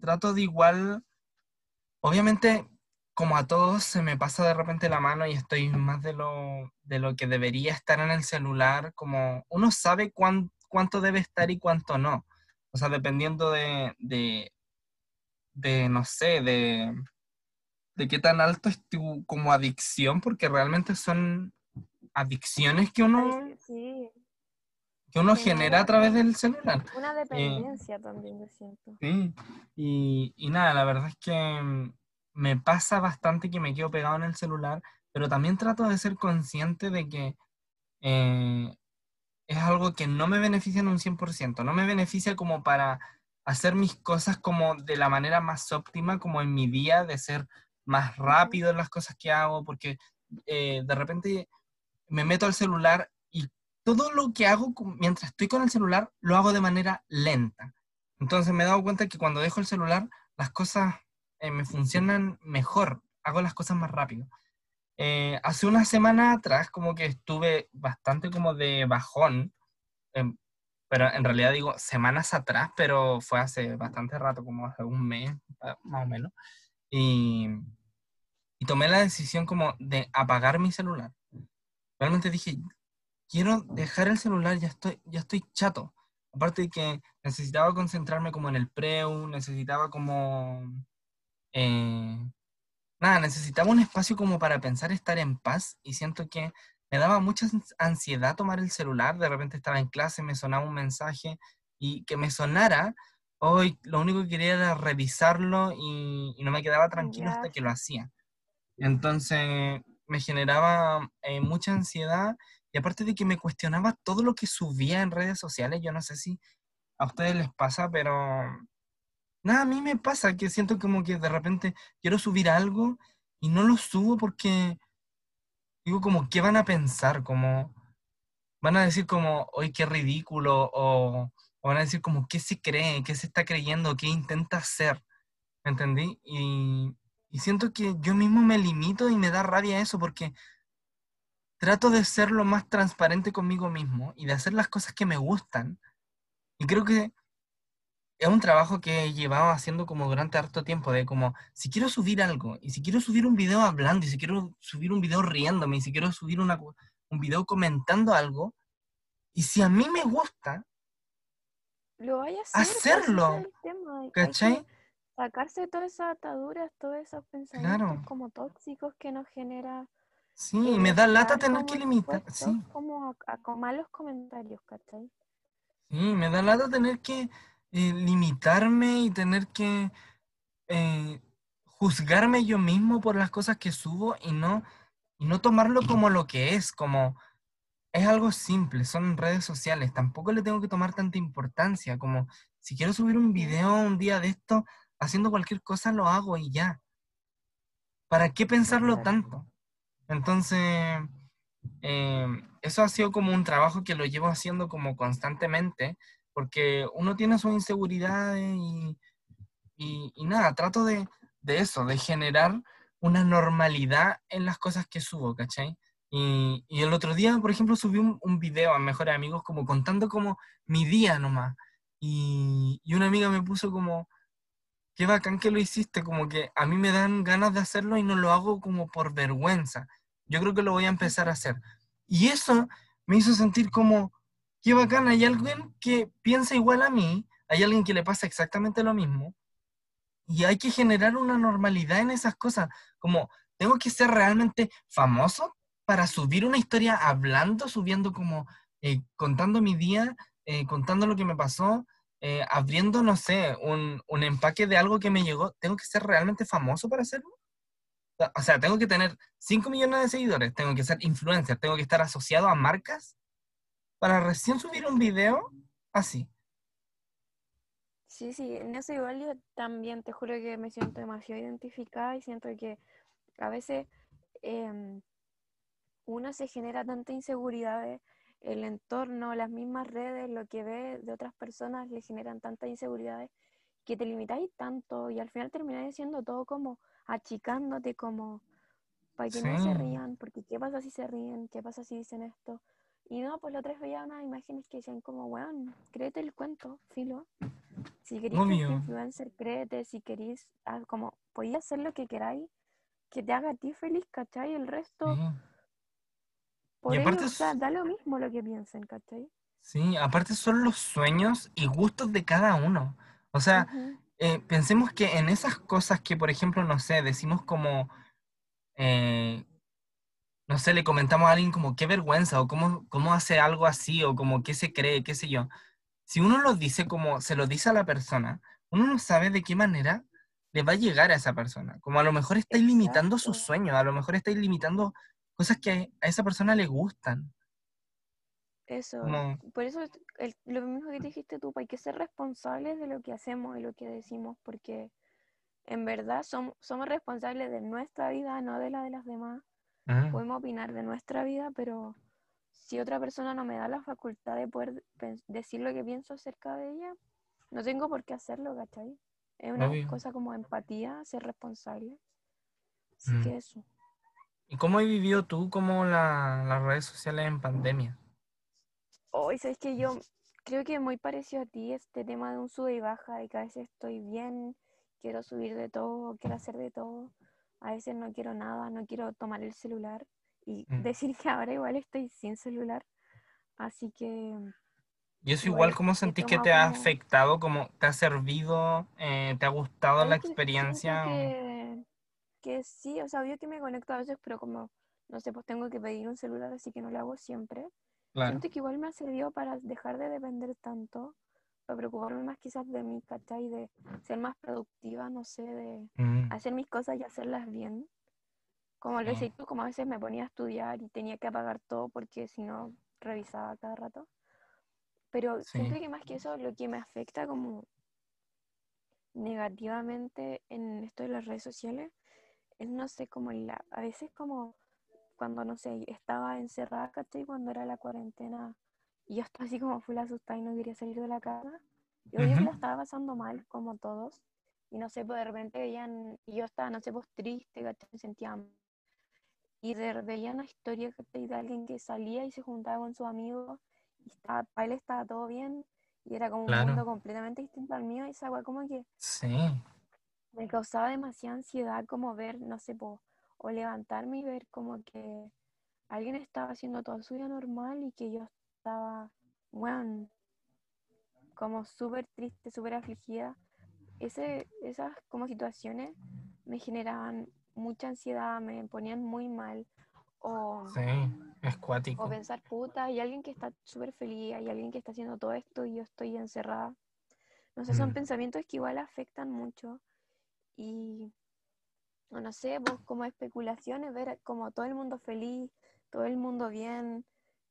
B: trato de igual, obviamente, como a todos, se me pasa de repente la mano y estoy más de lo, de lo que debería estar en el celular, como uno sabe cuán- cuánto debe estar y cuánto no. O sea, dependiendo de, de, de, no sé, de, de qué tan alto es tu como adicción, porque realmente son adicciones que uno,
C: Sí,
B: que uno
C: Sí,
B: genera a través del celular.
C: una dependencia también, yo siento.
B: Sí, y, y nada, la verdad es que mm, me pasa bastante que me quedo pegado en el celular, pero también trato de ser consciente de que eh, es algo que no me beneficia en un 100%, no me beneficia como para hacer mis cosas como de la manera más óptima, como en mi día, de ser más rápido en las cosas que hago, porque eh, de repente me meto al celular y todo lo que hago mientras estoy con el celular lo hago de manera lenta. Entonces me he dado cuenta que cuando dejo el celular, las cosas eh, me funcionan mejor, hago las cosas más rápido. Eh, hace una semana atrás como que estuve bastante como de bajón, em, pero en realidad digo semanas atrás, pero fue hace bastante rato, como hace un mes ah, más o menos. Y, y tomé la decisión como de apagar mi celular. Realmente dije, quiero dejar el celular, ya estoy, ya estoy chato. Aparte de que necesitaba concentrarme como en el preu, necesitaba como... eh, nada, necesitaba un espacio como para pensar estar en paz y siento que me daba mucha ans- ansiedad tomar el celular, de repente estaba en clase, me sonaba un mensaje y que me sonara, hoy lo único que quería era revisarlo y, y no me quedaba tranquilo hasta que lo hacía. Entonces me generaba eh, mucha ansiedad y aparte de que me cuestionaba todo lo que subía en redes sociales, yo no sé si a ustedes les pasa, pero nada, a mí me pasa que siento como que de repente quiero subir algo y no lo subo porque digo como, ¿qué van a pensar? Como, van a decir como, hoy qué ridículo, o, o van a decir como, ¿qué se cree? ¿Qué se está creyendo? ¿Qué intenta hacer? ¿Me entendí? Y, y siento que yo mismo me limito y me da rabia eso porque trato de ser lo más transparente conmigo mismo y de hacer las cosas que me gustan. Y creo que es un trabajo que he llevado haciendo como durante harto tiempo, de como, si quiero subir algo, y si quiero subir un video hablando, y si quiero subir un video riéndome, y si quiero subir una, un video comentando algo, y si a mí me gusta,
C: lo vaya a hacer, pues,
B: hacerlo,
C: tema.
B: ¿cachai?
C: sacarse todas esas ataduras, todos esos pensamientos
B: Claro,
C: como tóxicos que nos genera
B: sí,
C: el
B: me da lata tener que limitar, sí,
C: como a, a malos comentarios, ¿cachai?
B: sí, me da lata tener que eh, limitarme y tener que eh, juzgarme yo mismo por las cosas que subo y no, y no tomarlo como lo que es, como es algo simple, son redes sociales, tampoco le tengo que tomar tanta importancia, como si quiero subir un video un día de esto, haciendo cualquier cosa lo hago y ya. ¿Para qué pensarlo tanto? Entonces, eh, eso ha sido como un trabajo que lo llevo haciendo como constantemente, porque uno tiene sus inseguridades y, y- y nada, trato de, de eso, de generar una normalidad en las cosas que subo, ¿cachai? Y, y el otro día, por ejemplo, subí un, un video a Mejores Amigos como contando como mi día nomás. Y, y una amiga me puso como, qué bacán que lo hiciste, como que a mí me dan ganas de hacerlo y no lo hago como por vergüenza. Yo creo que lo voy a empezar a hacer. Y eso me hizo sentir como, qué bacán, hay alguien que piensa igual a mí, hay alguien que le pasa exactamente lo mismo, y hay que generar una normalidad en esas cosas, como, tengo que ser realmente famoso para subir una historia hablando, subiendo como, eh, contando mi día, eh, contando lo que me pasó, eh, abriendo, no sé, un, un empaque de algo que me llegó, ¿tengo que ser realmente famoso para hacerlo? O sea, tengo que tener 5 millones de seguidores, tengo que ser influencer, tengo que estar asociado a marcas para recién subir un video así.
C: Sí, sí, en eso igual yo también te juro que me siento demasiado identificada y siento que a veces em, uno se genera tanta inseguridad de el entorno, las mismas redes, lo que ve de otras personas le generan tantas inseguridades que te limitáis tanto y al final termináis haciendo todo como achicándote como para que
B: Sí,
C: no se rían, porque ¿qué pasa si se ríen? ¿Qué pasa si dicen esto? Y no, pues la otra vez veía unas imágenes que decían como, weón, créete el cuento, filo. Si queréis ser
B: obvio.
C: influencer, créete, si queréis, haz como, podéis hacer lo que queráis, que te haga a ti feliz, ¿cachai? El resto,
B: Sí.
C: por
B: Y aparte,
C: o sea, da lo mismo lo que piensen, ¿cachai?
B: sí, aparte son los sueños y gustos de cada uno. O sea, eh, pensemos que en esas cosas que, por ejemplo, no sé, decimos como, eh, no sé, le comentamos a alguien como qué vergüenza o cómo, cómo hace algo así o como qué se cree, qué sé yo. Si uno lo dice como se lo dice a la persona, uno no sabe de qué manera le va a llegar a esa persona. Como a lo mejor estáis limitando sus sueños, a lo mejor estáis limitando cosas que a esa persona le gustan.
C: eso. Por eso es el- lo mismo que dijiste tú, hay que ser responsables de lo que hacemos y lo que decimos, porque en verdad somos, somos responsables de nuestra vida, no de la de las demás. Podemos opinar de nuestra vida, pero si otra persona no me da la facultad de poder decir lo que pienso acerca de ella, no tengo por qué hacerlo, ¿cachai? Es una
B: obvio.
C: cosa como empatía, ser responsable. Así
B: Mm.
C: que eso.
B: ¿Y cómo has vivido tú como la- las redes sociales en pandemia?
C: Hoy sabes que yo creo que muy parecido a ti este tema de un sube y baja, de que a veces estoy bien, quiero subir de todo, quiero hacer de todo, a veces no quiero nada, no quiero tomar el celular y
B: Mm.
C: decir que ahora igual estoy sin celular, así que
B: ¿Y eso
C: Igual
B: igual cómo sentís que te ha
C: como-
B: afectado? ¿Cómo te ha servido? eh, ¿Te ha gustado la.
C: Siento
B: experiencia?
C: que, que sí, o sea, obvio que me conecto a veces, pero como, no sé, pues tengo que pedir un celular, así que no lo hago siempre.
B: Claro.
C: Siento que igual me ha servido para dejar de depender tanto, para preocuparme más quizás de mí, ¿cachai? De ser más productiva, no sé, de
B: Mm,
C: hacer mis cosas y hacerlas bien. Como lo decís tú, como a veces me ponía a estudiar y tenía que apagar todo porque si no revisaba cada rato. Pero
B: Sí.
C: siento que más que eso, lo que me afecta como negativamente en esto de las redes sociales es, no sé, como la, a veces como cuando, no sé, estaba encerrada, ¿cachai? Cuando era la cuarentena y yo estaba así como full asustada y no quería salir de la casa. Y obvio estaba pasando mal, como todos. Y no sé, pues de repente veían, y yo estaba, no sé, pues triste, ¿cachai? Me sentía mal. Y de, veía una historia de alguien que salía y se juntaba con sus amigos y estaba, para él estaba todo bien y era como un mundo completamente distinto al mío y esa weá como que
B: Sí,
C: me causaba demasiada ansiedad como ver, no sé, po, o levantarme y ver como que alguien estaba haciendo toda su vida normal y que yo estaba, bueno, como súper triste, súper afligida. Ese, esas como situaciones me generaban mucha ansiedad, me ponían muy mal. O,
B: sí, es
C: o
B: cuático.
C: pensar, puta, hay alguien que está súper feliz, hay alguien que está haciendo todo esto y yo estoy encerrada. No sé, son
B: Mm.
C: pensamientos que igual afectan mucho. Y, o no sé, pues como especulaciones, ver como todo el mundo feliz, todo el mundo bien,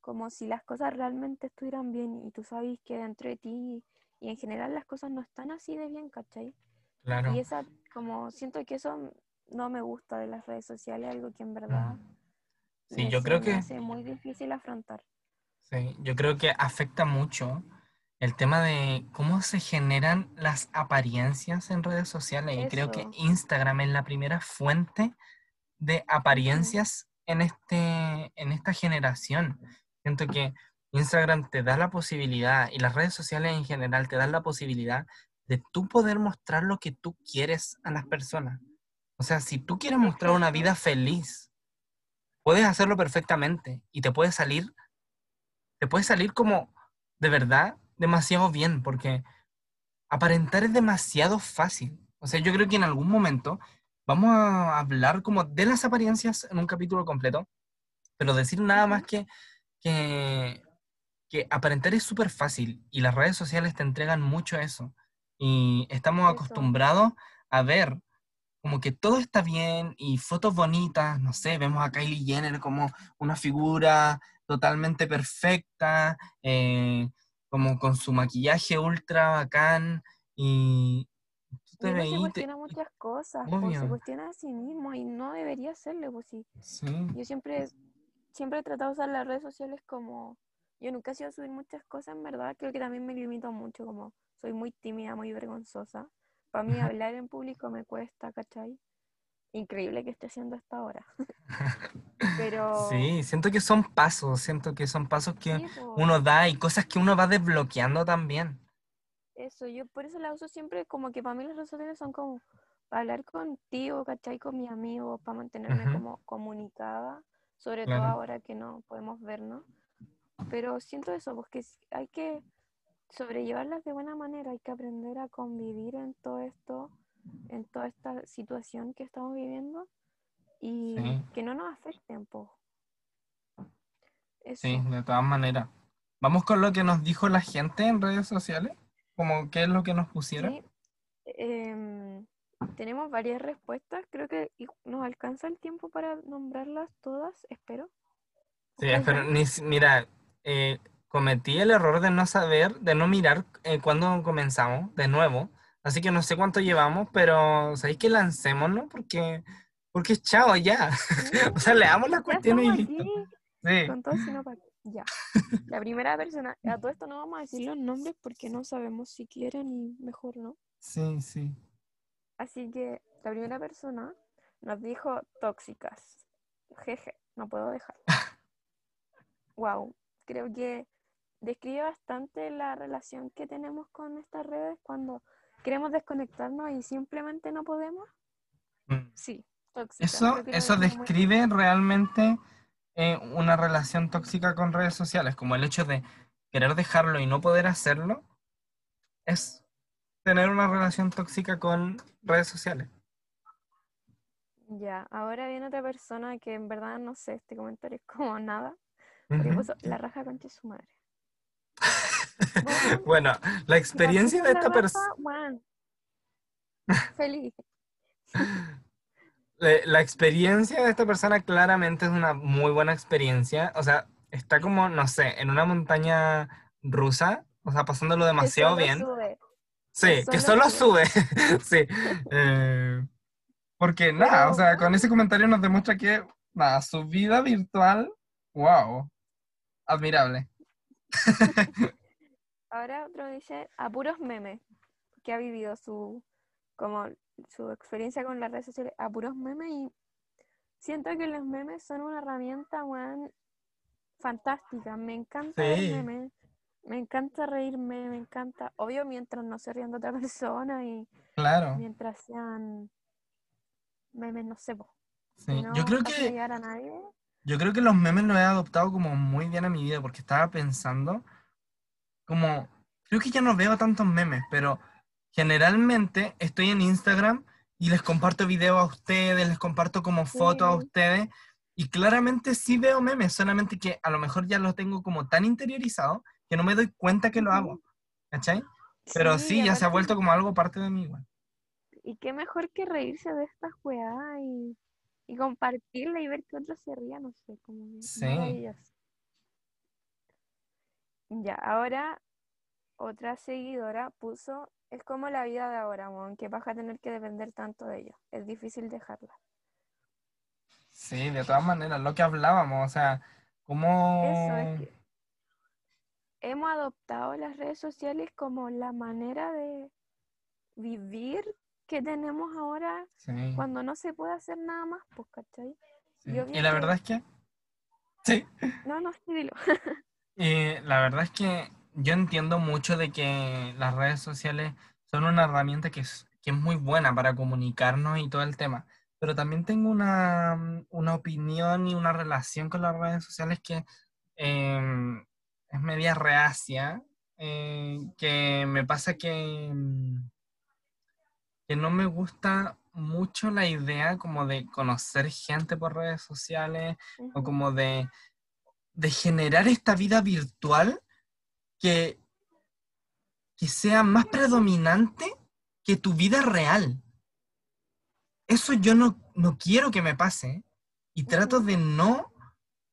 C: como si las cosas realmente estuvieran bien y tú sabes que dentro de ti y en general las cosas no están así de bien, ¿cachai?
B: Claro.
C: Y esa, como siento que eso no me gusta de las redes sociales, algo que en verdad
B: Mm. Sí,
C: me,
B: yo creo
C: me
B: que
C: hace muy difícil afrontar.
B: Sí, yo creo que afecta mucho el tema de cómo se generan las apariencias en redes sociales. Y creo que. Instagram es la primera fuente de apariencias en, este, en esta generación. Siento que Instagram te da la posibilidad, y las redes sociales en general te dan la posibilidad de tú poder mostrar lo que tú quieres a las personas. O sea, si tú quieres mostrar una vida feliz, puedes hacerlo perfectamente y te puede salir te puede salir como de verdad demasiado bien, porque aparentar es demasiado fácil. O sea, yo creo que en algún momento vamos a hablar como de las apariencias en un capítulo completo, pero decir nada más que, que, que aparentar es súper fácil y las redes sociales te entregan mucho eso. Y estamos acostumbrados a ver como que todo está bien y fotos bonitas, no sé, vemos a Kylie Jenner como una figura totalmente perfecta, eh, como con su maquillaje ultra bacán y tú te
C: uno se
B: veí, te-
C: cuestiona muchas cosas, pues, se cuestiona a sí mismo y no debería hacerlo, pues sí.
B: sí,
C: Yo siempre, siempre he tratado de usar las redes sociales como, yo nunca he sido subir muchas cosas, en verdad, creo que también me limito mucho, como soy muy tímida, muy vergonzosa. Para mí hablar en público me cuesta, ¿cachai? Increíble que esté haciendo hasta ahora. Pero
B: sí, siento que son pasos, siento que son pasos que
C: sí,
B: uno da y cosas que uno va desbloqueando también.
C: eso, yo por eso la uso siempre como que para mí las redes sociales son como para hablar contigo, ¿cachai? Con mis amigos, para mantenerme como comunicada, sobre todo ahora que no podemos vernos. Pero siento eso, porque hay que sobrellevarlas de buena manera, hay que aprender a convivir en todo esto, en toda esta situación que estamos viviendo y
B: Sí.
C: que no nos afecten, po.
B: Sí, de todas maneras. Vamos con lo que nos dijo la gente en redes sociales, como qué es lo que nos pusieron.
C: Sí, em, tenemos varias respuestas, creo que nos alcanza el tiempo para nombrarlas todas, espero.
B: Sí,
C: ¿Ustedes
B: pero
C: ven?
B: ni, si- mira, eh, cometí el error de no saber, de no mirar eh, cuándo comenzamos de nuevo. Así que no sé cuánto llevamos, pero ¿sabéis que lancémonos? Porque, porque chao ya.
C: Sí,
B: O sea, leamos las
C: ya
B: cuestiones y listo. Sí,
C: con todo, sino para ya. La primera persona, a todo esto no vamos a decir los nombres porque no sabemos si quieren y mejor no.
B: sí, sí.
C: Así que la primera persona nos dijo tóxicas. Jeje, no puedo dejar. Wow, creo que describe bastante la relación que tenemos con estas redes cuando queremos desconectarnos y simplemente no podemos.
B: Mm.
C: Sí, tóxica.
B: Eso, eso
C: muy
B: describe realmente eh, una relación tóxica con redes sociales, como el hecho de querer dejarlo y no poder hacerlo, es tener una relación tóxica con redes sociales.
C: Ya, ahora viene otra persona que en verdad no sé, este comentario es como nada, porque puso la raja concha de su madre. Bueno,
B: Bueno, la experiencia de esta persona...
C: Feliz.
B: La experiencia de esta persona claramente es una muy buena experiencia. O sea, está como, no sé, en una montaña rusa, o sea, pasándolo demasiado bien. Sí,
C: que
B: que
C: solo
B: sube. Sí. Eh, porque nada, o sea, con ese comentario nos demuestra que, nada, su vida virtual, wow, admirable.
C: Ahora otro dice a puros memes, que ha vivido su como su experiencia con las redes sociales a puros memes y siento que los memes son una herramienta weón, fantástica. Me encanta
B: Sí.
C: memes, me encanta reírme, me encanta, obvio mientras no se rían de otra persona y
B: Claro,
C: mientras sean memes, no sé,
B: sí.
C: no
B: Yo creo que,
C: llegar a nadie.
B: yo creo que los memes los he adoptado como muy bien a mi vida, porque estaba pensando, como, creo que ya no veo tantos memes, pero generalmente estoy en Instagram y les comparto videos a ustedes, les comparto como fotos a ustedes, y claramente sí veo memes, solamente que a lo mejor ya los tengo como tan interiorizado que no me doy cuenta que lo hago, ¿cachai? Pero sí, ya se ha vuelto como algo parte de mí, igual.
C: Y qué mejor que reírse de estas weas y, y compartirla y ver que otros se rían, no sé, como
B: Sí.
C: Ya, ahora otra seguidora puso, es como la vida de ahora, weón, que vas a tener que depender tanto de ellos. Es difícil dejarla.
B: Sí, de todas maneras, lo que hablábamos, o sea, como...
C: Eso es que hemos adoptado las redes sociales como la manera de vivir que tenemos ahora
B: Sí,
C: cuando no se puede hacer nada más, pues, ¿cachai?
B: sí. Y la verdad es que... Sí,
C: No, no, sí, dilo.
B: Y la verdad es que yo entiendo mucho de que las redes sociales son una herramienta que es, que es muy buena para comunicarnos y todo el tema, pero también tengo una, una opinión y una relación con las redes sociales que em, es media reacia, eh, que me pasa que, mm, que no me gusta mucho la idea como de conocer gente por redes sociales o como de, de generar esta vida virtual que, que sea más predominante que tu vida real. Eso yo no, no quiero que me pase y trato de no,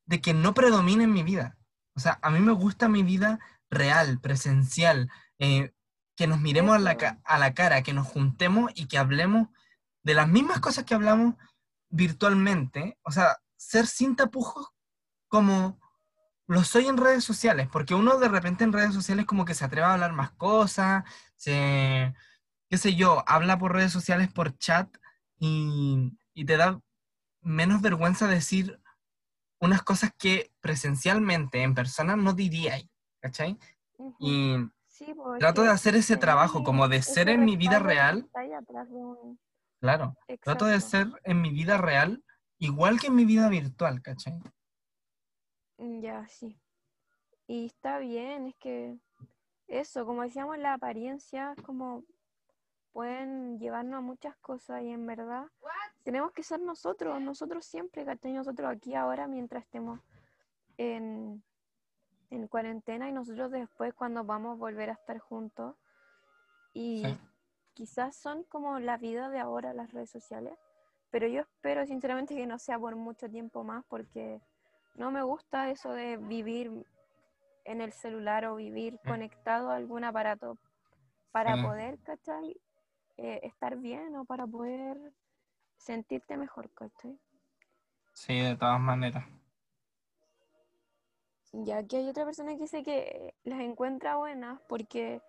B: de que no predomine en mi vida. O sea, a mí me gusta mi vida real, presencial, eh, que nos miremos a la, a cara, que nos juntemos y que hablemos de las mismas cosas que hablamos virtualmente. O sea, ser sin tapujos como lo soy en redes sociales, porque uno de repente en redes sociales como que se atreve a hablar más cosas, se, qué sé yo, habla por redes sociales, por chat, y, y te da menos vergüenza decir unas cosas que presencialmente, en persona, no diría, ¿cachai? Y
C: Sí,
B: trato de hacer ese trabajo, como de ser en mi vida real,
C: un-
B: claro, trato de ser en mi vida real igual que en mi vida virtual, ¿cachai?
C: Mm, Ya, sí. Y está bien, es que eso, como decíamos, la apariencia como pueden llevarnos a muchas cosas y en verdad tenemos que ser nosotros, nosotros siempre, ¿cachai? Nosotros aquí ahora mientras estemos en, en cuarentena y nosotros después cuando vamos a volver a estar juntos y
B: Sí.
C: quizás son como la vida de ahora las redes sociales, pero yo espero sinceramente que no sea por mucho tiempo más porque no me gusta eso de vivir en el celular o vivir
B: Mm.
C: conectado a algún aparato para
B: Sí.
C: poder, ¿cachai? Eh, estar bien o para poder sentirte mejor, ¿cachai?
B: Sí, de todas maneras.
C: Ya que hay otra persona que dice que las encuentra buenas porque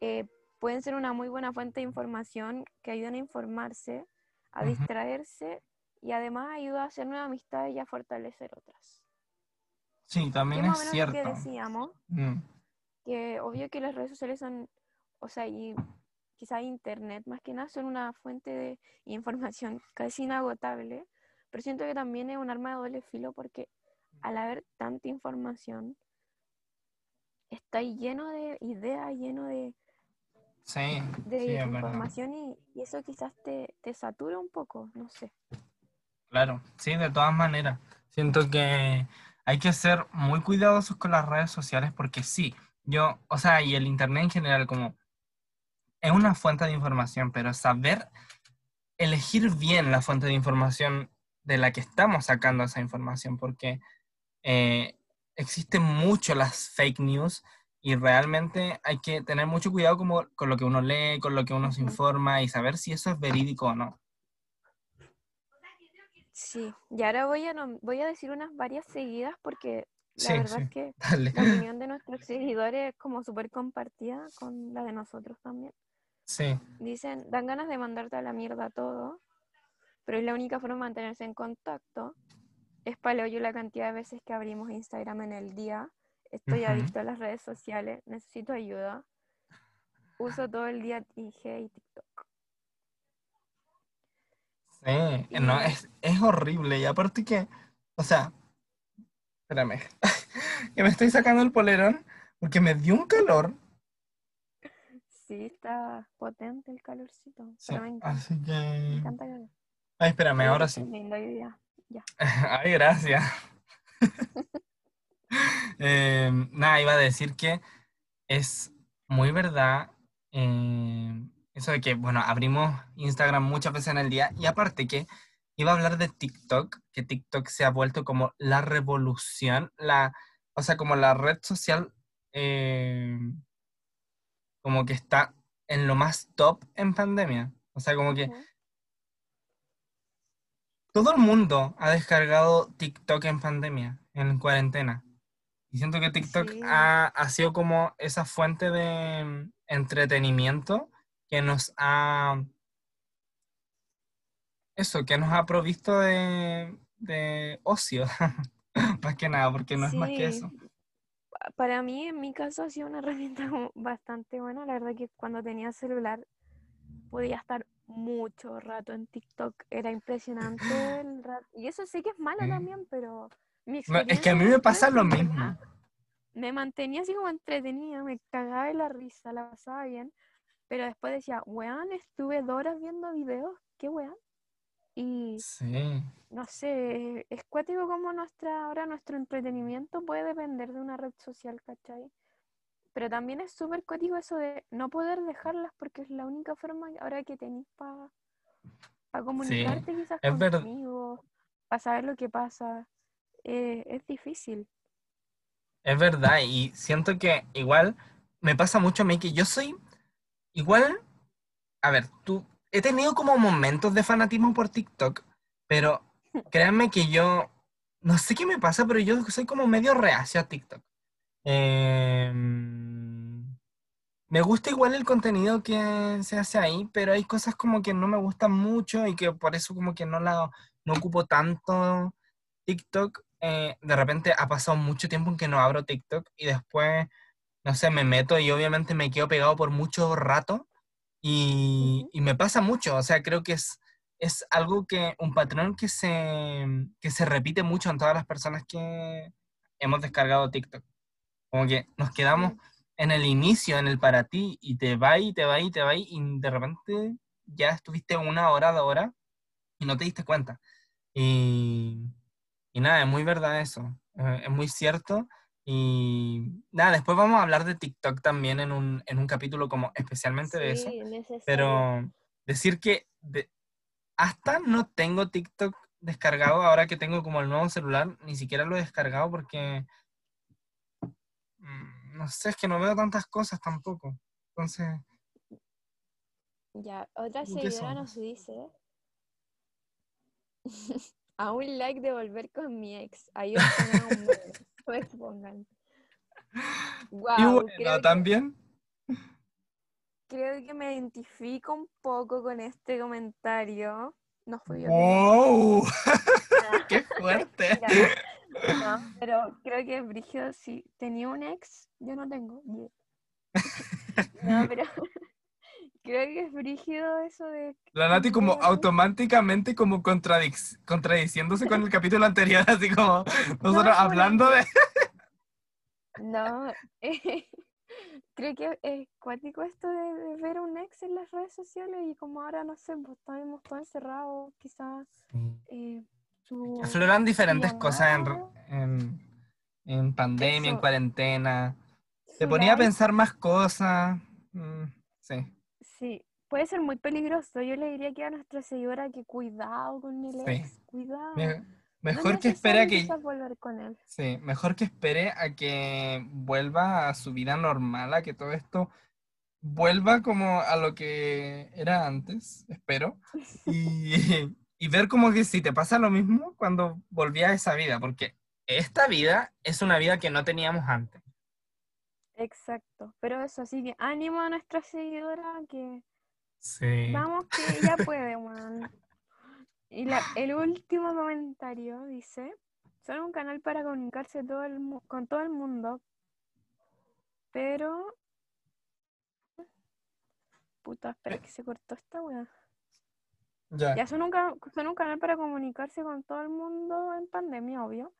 C: eh, pueden ser una muy buena fuente de información que ayudan a informarse, a distraerse y además ayuda a hacer nuevas amistades y a fortalecer otras.
B: Sí, también es cierto.
C: que decíamos,
B: Mm,
C: que obvio que las redes sociales son, o sea, y quizá internet más que nada son una fuente de información casi inagotable, pero siento que también es un arma de doble filo porque al haber tanta información, está lleno de ideas, lleno de,
B: Sí,
C: de
B: sí,
C: información y, y eso quizás te, te satura un poco, no sé.
B: Claro, sí, de todas maneras. Siento que hay que ser muy cuidadosos con las redes sociales porque sí, yo, o sea, y el internet en general como es una fuente de información, pero saber elegir bien la fuente de información de la que estamos sacando esa información, porque eh, existen mucho las fake news y realmente hay que tener mucho cuidado como, con lo que uno lee, con lo que uno se informa y saber si eso es verídico o no.
C: Sí, y ahora voy a, voy a decir unas varias seguidas porque la
B: Sí,
C: verdad
B: sí,
C: es que
B: dale.
C: la opinión de nuestros seguidores es como súper compartida con la de nosotros también.
B: Sí.
C: Dicen, dan ganas de mandarte a la mierda todo, pero es la única forma de mantenerse en contacto. Es yo la cantidad de veces que abrimos Instagram en el día. Estoy adicto a las redes sociales, necesito ayuda. Uso todo el día IG y TikTok.
B: Sí, no, es, es horrible. Y aparte que, o sea, espérame, que me estoy sacando el polerón porque me dio un calor.
C: Sí, está potente el calorcito,
B: Sí,
C: pero me encanta,
B: así
C: me
B: que...
C: encanta el calor.
B: Ay, espérame, ahora
C: que
B: sí.
C: lindo día. Ya.
B: Ay, gracias. Eh, nada, iba a decir que es muy verdad eh, eso de que, bueno, abrimos Instagram muchas veces en el día y aparte que iba a hablar de TikTok, que TikTok se ha vuelto como la revolución, la, o sea, como la red social eh, como que está en lo más top en pandemia. O sea, como que todo el mundo ha descargado TikTok en pandemia, en cuarentena. Y siento que TikTok
C: Sí.
B: ha, ha sido como esa fuente de entretenimiento que nos ha... Eso, que nos ha provisto de, de ocio. Más que nada, porque no es más que
C: Sí,
B: eso.
C: Pa- para mí, en mi caso, ha sido una herramienta bastante buena. La verdad que cuando tenía celular podía estar mucho rato en TikTok. Era impresionante el rato. Y eso sé que es malo también, pero mi
B: es que a mí me pasa lo mismo.
C: me mantenía así como entretenida, me cagaba de la risa, la pasaba bien. Pero después decía, weón, estuve dos horas viendo videos, qué weón. Y
B: Sí.
C: no sé, es cuático como nuestra, ahora nuestro entretenimiento puede depender de una red social, ¿cachai? Pero también es súper cuático eso de no poder dejarlas porque es la única forma ahora que tenéis para comunicarte quizás
B: es
C: con amigos, para saber lo que pasa. Eh, es difícil.
B: Es verdad, y siento que igual me pasa mucho a mí que yo soy igual, a ver, tú, he tenido como momentos de fanatismo por TikTok, pero créanme que yo, no sé qué me pasa, pero yo soy como medio reacio a TikTok. Em, me gusta igual el contenido que se hace ahí, pero hay cosas como que no me gustan mucho y que por eso como que no la, no ocupo tanto TikTok. Eh, de repente ha pasado mucho tiempo en que no abro TikTok y después, no sé, me meto y obviamente me quedo pegado por mucho rato y, me pasa mucho. O sea, creo que es, es algo que, un patrón que se, que se repite mucho en todas las personas que hemos descargado TikTok. Como que nos quedamos en el inicio, en el para ti, y te va y te va y te va y de repente ya estuviste una hora, dos horas y no te diste cuenta. Y, y nada, es muy verdad eso, eh, es muy cierto. Y nada, después vamos a hablar de TikTok también en un, en un capítulo como especialmente de eso.
C: Sí, necesario.
B: Pero decir que de- hasta no tengo TikTok descargado ahora que tengo como el nuevo celular, ni siquiera lo he descargado porque mm, no sé, es que no veo tantas cosas tampoco. Entonces,
C: Ya, otra
B: ¿Tú qué
C: seguidora nos dice a un like de volver con mi ex. Ahí os un expongan.
B: y
C: Wow,
B: bueno,
C: que,
B: también.
C: creo que me identifico un poco con este comentario. No fui yo.
B: ¡Wow! ¡Qué fuerte!
C: No, Pero creo que Brigio, si tenía un ex, yo no tengo. no, pero creo que es brígido eso de...
B: La Nati como automáticamente como contradic- contradiciéndose con el capítulo anterior, así como nosotros hablando de...
C: No, eh, creo que es cuático esto de, de ver un ex en las redes sociales y como ahora, no sé, pues estamos todos encerrados, quizás eh, su...
B: Afloran diferentes
C: llamada,
B: cosas en, en, en pandemia, en cuarentena. Te ponía a pensar más cosas. mm, sí.
C: Sí, puede ser muy peligroso. Yo le diría que a nuestra seguidora que cuidado con el
B: Sí.
C: ex, cuidado.
B: Me- mejor que espere a que...
C: quizás volver con él.
B: Sí, mejor que espere a que vuelva a su vida normal, a que todo esto vuelva como a lo que era antes, espero. Y, y ver como que si te pasa lo mismo cuando volví a esa vida, porque esta vida es una vida que no teníamos antes.
C: Exacto. Pero eso, así que ánimo a nuestra seguidora que
B: Sí.
C: vamos que ella puede, man. Y la- el último comentario dice, son un canal para comunicarse todo el mu- con todo el mundo, pero... Puta, espera que se cortó esta weá.
B: Ya.
C: Ya son un, son un canal para comunicarse con todo el mundo en pandemia, obvio.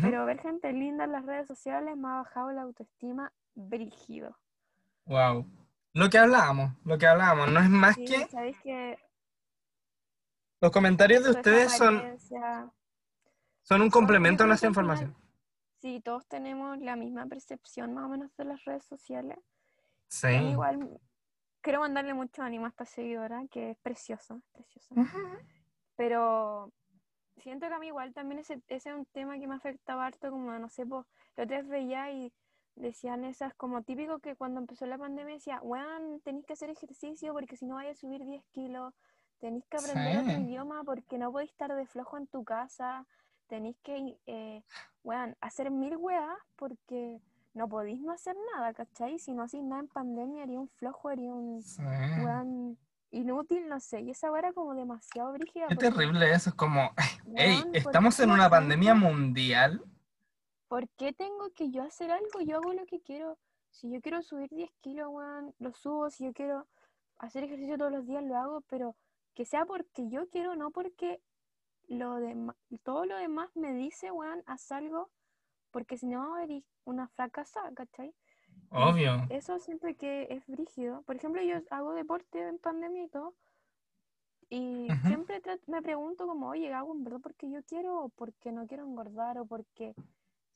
C: Pero ver gente linda en las redes sociales me ha bajado la autoestima brígido.
B: Wow. Lo que hablábamos, lo que hablábamos, no es más
C: Sí,
B: que
C: sabéis que
B: los comentarios de ustedes son, son un complemento
C: yo
B: a nuestra información.
C: Sí, todos tenemos la misma percepción más o menos de las redes sociales.
B: Sí.
C: Y a mí igual quiero mandarle mucho ánimo a esta seguidora, que es preciosa, es preciosa. Pero siento que a mí igual también ese, ese es un tema que me afectaba harto, como no sé, pues, otra vez veía y decían esas como típico que cuando empezó la pandemia decía, weón, tenéis que hacer ejercicio porque si no vais a subir 10 kilos, tenéis que aprender otro
B: Sí.
C: idioma porque no podéis estar de flojo en tu casa, tenéis que, eh, weón, hacer mil weas porque no podéis no hacer nada, ¿cachai? Si no hacéis nada en pandemia, haría un flojo, haría un
B: Sí.
C: weón inútil, no sé, y esa wea era como demasiado brígida. Porque,
B: terrible eso, es como, hey,
C: weón, ¿por
B: estamos en una pandemia mundial.
C: ¿Por qué tengo que yo hacer algo? Yo hago lo que quiero. Si yo quiero subir 10 kilos, weón, lo subo. Si yo quiero hacer ejercicio todos los días, lo hago. Pero que sea porque yo quiero, no porque lo todo lo demás me dice, weón, haz algo. Porque si no, eres una fracasada, ¿cachai?
B: Obvio.
C: Eso siento que es brígido. Por ejemplo, yo hago deporte en pandemia y todo. Y siempre me pregunto como, oye, ¿hago en verdad porque yo quiero o porque no quiero engordar o porque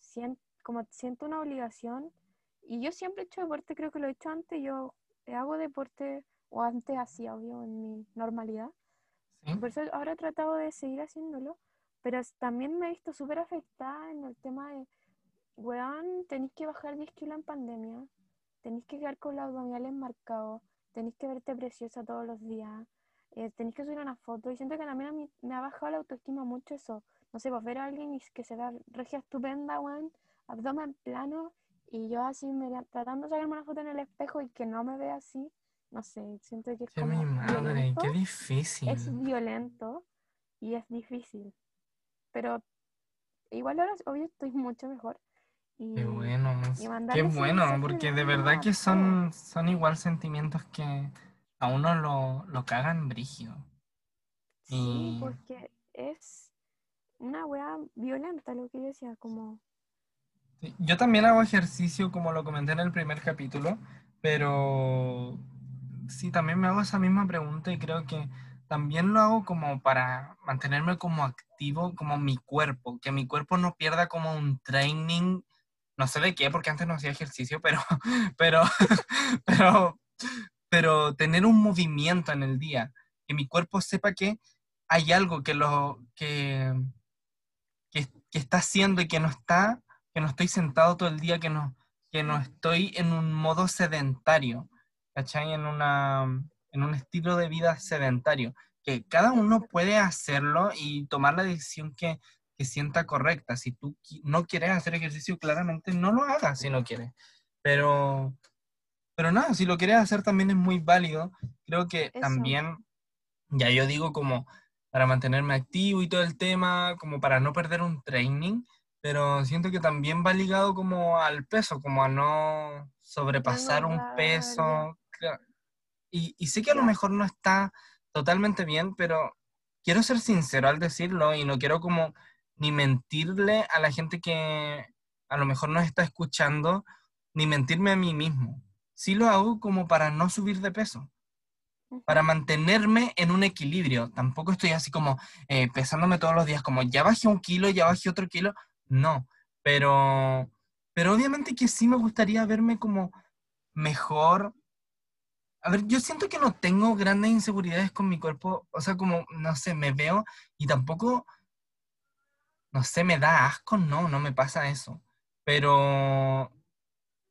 C: siento, como siento una obligación? Y yo siempre he hecho deporte, creo que lo he hecho antes. Yo hago deporte, o antes hacía, obvio, en mi normalidad.
B: Sí.
C: Por eso ahora he tratado de seguir haciéndolo, pero también me he visto súper afectada en el tema de, weón, tenéis que bajar 10 kilos en pandemia, tenéis que quedar con los abdominales marcados, tenéis que verte preciosa todos los días, eh, tenéis que subir una foto, y siento que también a mí me ha bajado la autoestima mucho eso, no sé, pues ver a alguien y que se vea regia estupenda, weón, abdomen plano, y yo así mira- tratando de sacarme una foto en el espejo y que no me vea así, no sé, siento que es
B: Qué
C: como
B: mi madre,
C: violento
B: qué difícil.
C: es violento y es difícil. Pero igual ahora, obvio, estoy mucho mejor. Y
B: Qué bueno,
C: y
B: qué bueno, porque
C: de
B: verdad que son, son igual sentimientos que a uno lo, lo cagan brígido.
C: Sí,
B: Y-
C: porque es una wea violenta lo que yo decía, como...
B: Sí, Yo también hago ejercicio, como lo comenté en el primer capítulo, pero sí, también me hago esa misma pregunta y creo que también lo hago como para mantenerme como activo, como mi cuerpo, que mi cuerpo no pierda como un training, no sé de qué, porque antes no hacía ejercicio, pero, pero, pero, pero tener un movimiento en el día, que mi cuerpo sepa que hay algo que lo, que, que, está haciendo y que no está que no estoy sentado todo el día, que no, que no estoy en un modo sedentario, ¿cachai? En, una, en un estilo de vida sedentario, que cada uno puede hacerlo y tomar la decisión que, que sienta correcta. Si tú no quieres hacer ejercicio, claramente no lo hagas si no quieres. Pero, pero nada, si lo quieres hacer también es muy válido. Creo que
C: Eso.
B: también, ya yo digo como para mantenerme activo y todo el tema, como para no perder un training, pero siento que también va ligado como al peso, como a no sobrepasar un peso. Y, y sé que a lo mejor no está totalmente bien, pero quiero ser sincero al decirlo y no quiero como ni mentirle a la gente que a lo mejor nos está escuchando, ni mentirme a mí mismo. Sí lo hago como para no subir de peso. Para mantenerme en un equilibrio. Tampoco estoy así como eh, pesándome todos los días, como ya bajé un kilo, ya bajé otro kilo. No, pero, pero obviamente que sí me gustaría verme como mejor. A ver, yo siento que no tengo grandes inseguridades con mi cuerpo, o sea, como, no sé, me veo y tampoco, no sé, me da asco, no, no me pasa eso. Pero,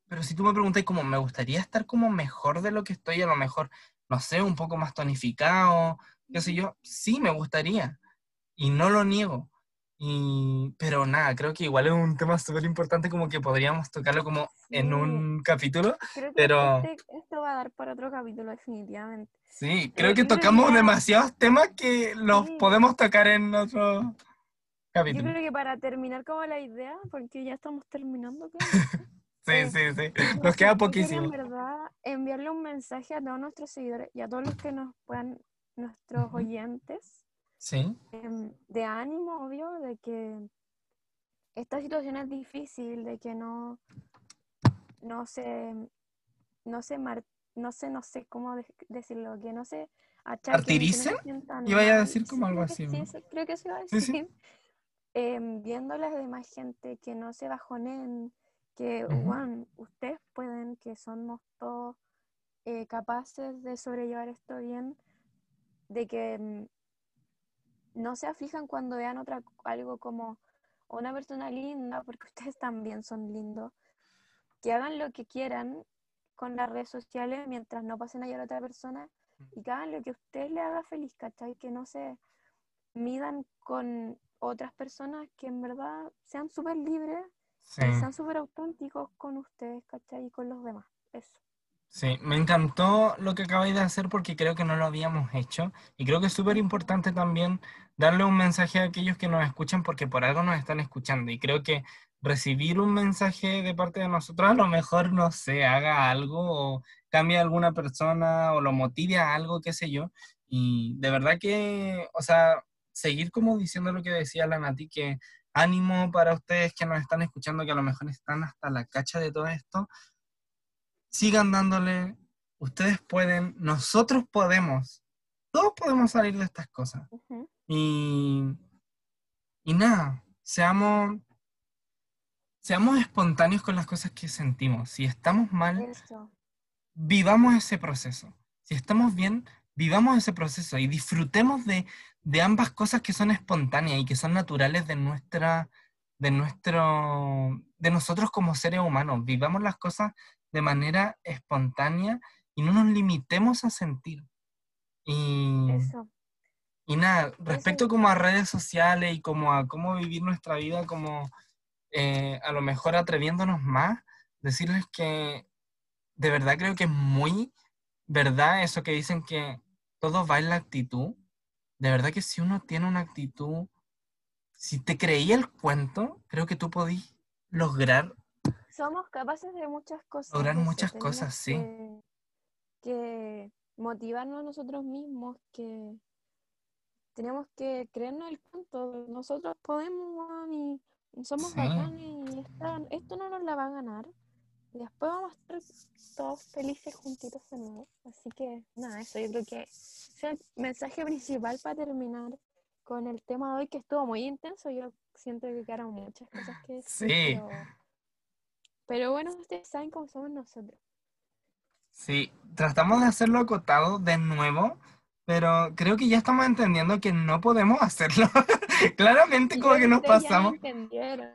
B: pero si tú me preguntas como, me gustaría estar como mejor de lo que estoy, a lo mejor no sé, un poco más tonificado, qué sé yo, sí me gustaría y no lo niego. Y, pero nada, creo que igual es un tema súper importante como que podríamos tocarlo como en
C: Sí.
B: un capítulo.
C: Creo que
B: pero-
C: este- esto va a dar para otro capítulo definitivamente.
B: Sí, creo que
C: yo que
B: tocamos
C: ya-
B: demasiados temas que los
C: Sí.
B: podemos tocar en otro
C: Yo
B: capítulo.
C: creo que para terminar como la idea, porque ya estamos terminando,
B: Sí, sí, sí. Nos queda poquísimo.
C: en verdad enviarle un mensaje a todos nuestros seguidores y a todos los que nos puedan, nuestros oyentes,
B: Sí,
C: em, de ánimo, obvio, de que esta situación es difícil, de que no, no se, no se, mar- no sé, no sé cómo de- decirlo, que no se achaquen, no se
B: Iba a decir como
C: Sí,
B: algo así,
C: sí, creo que eso iba a
B: sí.
C: decir. Viendo las demás gente, que no se bajonen, que, bueno, ustedes pueden, que somos todos eh, capaces de sobrellevar esto bien, de que em, no se aflijan cuando vean otra, algo como una persona linda, porque ustedes también son lindos, que hagan lo que quieran con las redes sociales mientras no pasen a llevar a otra persona y que hagan lo que a ustedes les haga feliz, ¿cachai? Que no se midan con otras personas que en verdad sean súper libres
B: sí.
C: y sean súper auténticos con ustedes, ¿cachai? Y con los demás. Eso.
B: Sí, me encantó lo que acabáis de hacer porque creo que no lo habíamos hecho y creo que es súper importante también darle un mensaje a aquellos que nos escuchan porque por algo nos están escuchando y creo que recibir un mensaje de parte de nosotros a lo mejor, no sé, haga algo o cambie a alguna persona o lo motive a algo, qué sé yo. Y de verdad que, o sea, seguir como diciendo lo que decía la Nati, que ánimo para ustedes que nos están escuchando, que a lo mejor están hasta la cacha de todo esto sigan dándole, ustedes pueden, nosotros podemos, todos podemos salir de estas cosas.
C: Ujú.
B: Y, y nada, seamos, seamos espontáneos con las cosas que sentimos. Si estamos mal,
C: Eso.
B: vivamos ese proceso. Si estamos bien, vivamos ese proceso y disfrutemos de, de ambas cosas que son espontáneas y que son naturales de nuestra, de nuestro, de nosotros como seres humanos. Vivamos las cosas de manera espontánea y no nos limitemos a sentir. Y,
C: Eso.
B: y nada, respecto
C: es-
B: como a redes sociales y como a cómo vivir nuestra vida como eh, a lo mejor atreviéndonos más, decirles que de verdad creo que es muy verdad eso que dicen que todo va en la actitud. De verdad que si uno tiene una actitud, si te creía el cuento, creo que tú podís lograr
C: Somos capaces de muchas cosas.
B: Lograr muchas cosas, sí.
C: Que, que motivarnos a nosotros mismos, que tenemos que creernos el cuento. Nosotros podemos, y somos
B: Sí.
C: bacanes y esta- esto no nos la va a ganar. Después vamos a estar todos felices juntitos de nuevo. Así que nada, eso yo creo que es el mensaje principal para terminar con el tema de hoy que estuvo muy intenso. Yo siento que quedaron muchas cosas que decir.
B: Sí.
C: Pero, pero bueno, ustedes saben cómo somos nosotros.
B: Sí, tratamos de hacerlo acotado de nuevo, pero creo que ya estamos entendiendo que no podemos hacerlo. Claramente como que nos
C: creo ya
B: pasamos,
C: entendieron.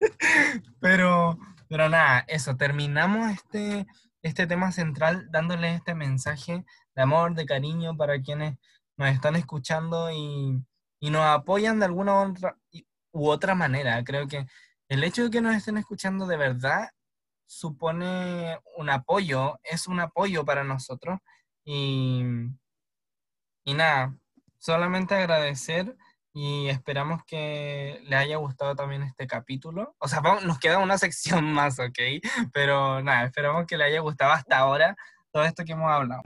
B: pero, pero nada, eso, terminamos este, este tema central dándoles este mensaje de amor, de cariño para quienes nos están escuchando y, y nos apoyan de alguna otra, u otra manera. Creo que el hecho de que nos estén escuchando de verdad supone un apoyo, es un apoyo para nosotros y, y nada, solamente agradecer y esperamos que le haya gustado también este capítulo. O sea, vamos- nos queda una sección más, ¿ok? Pero nada, esperamos que le haya gustado hasta ahora todo esto que hemos hablado.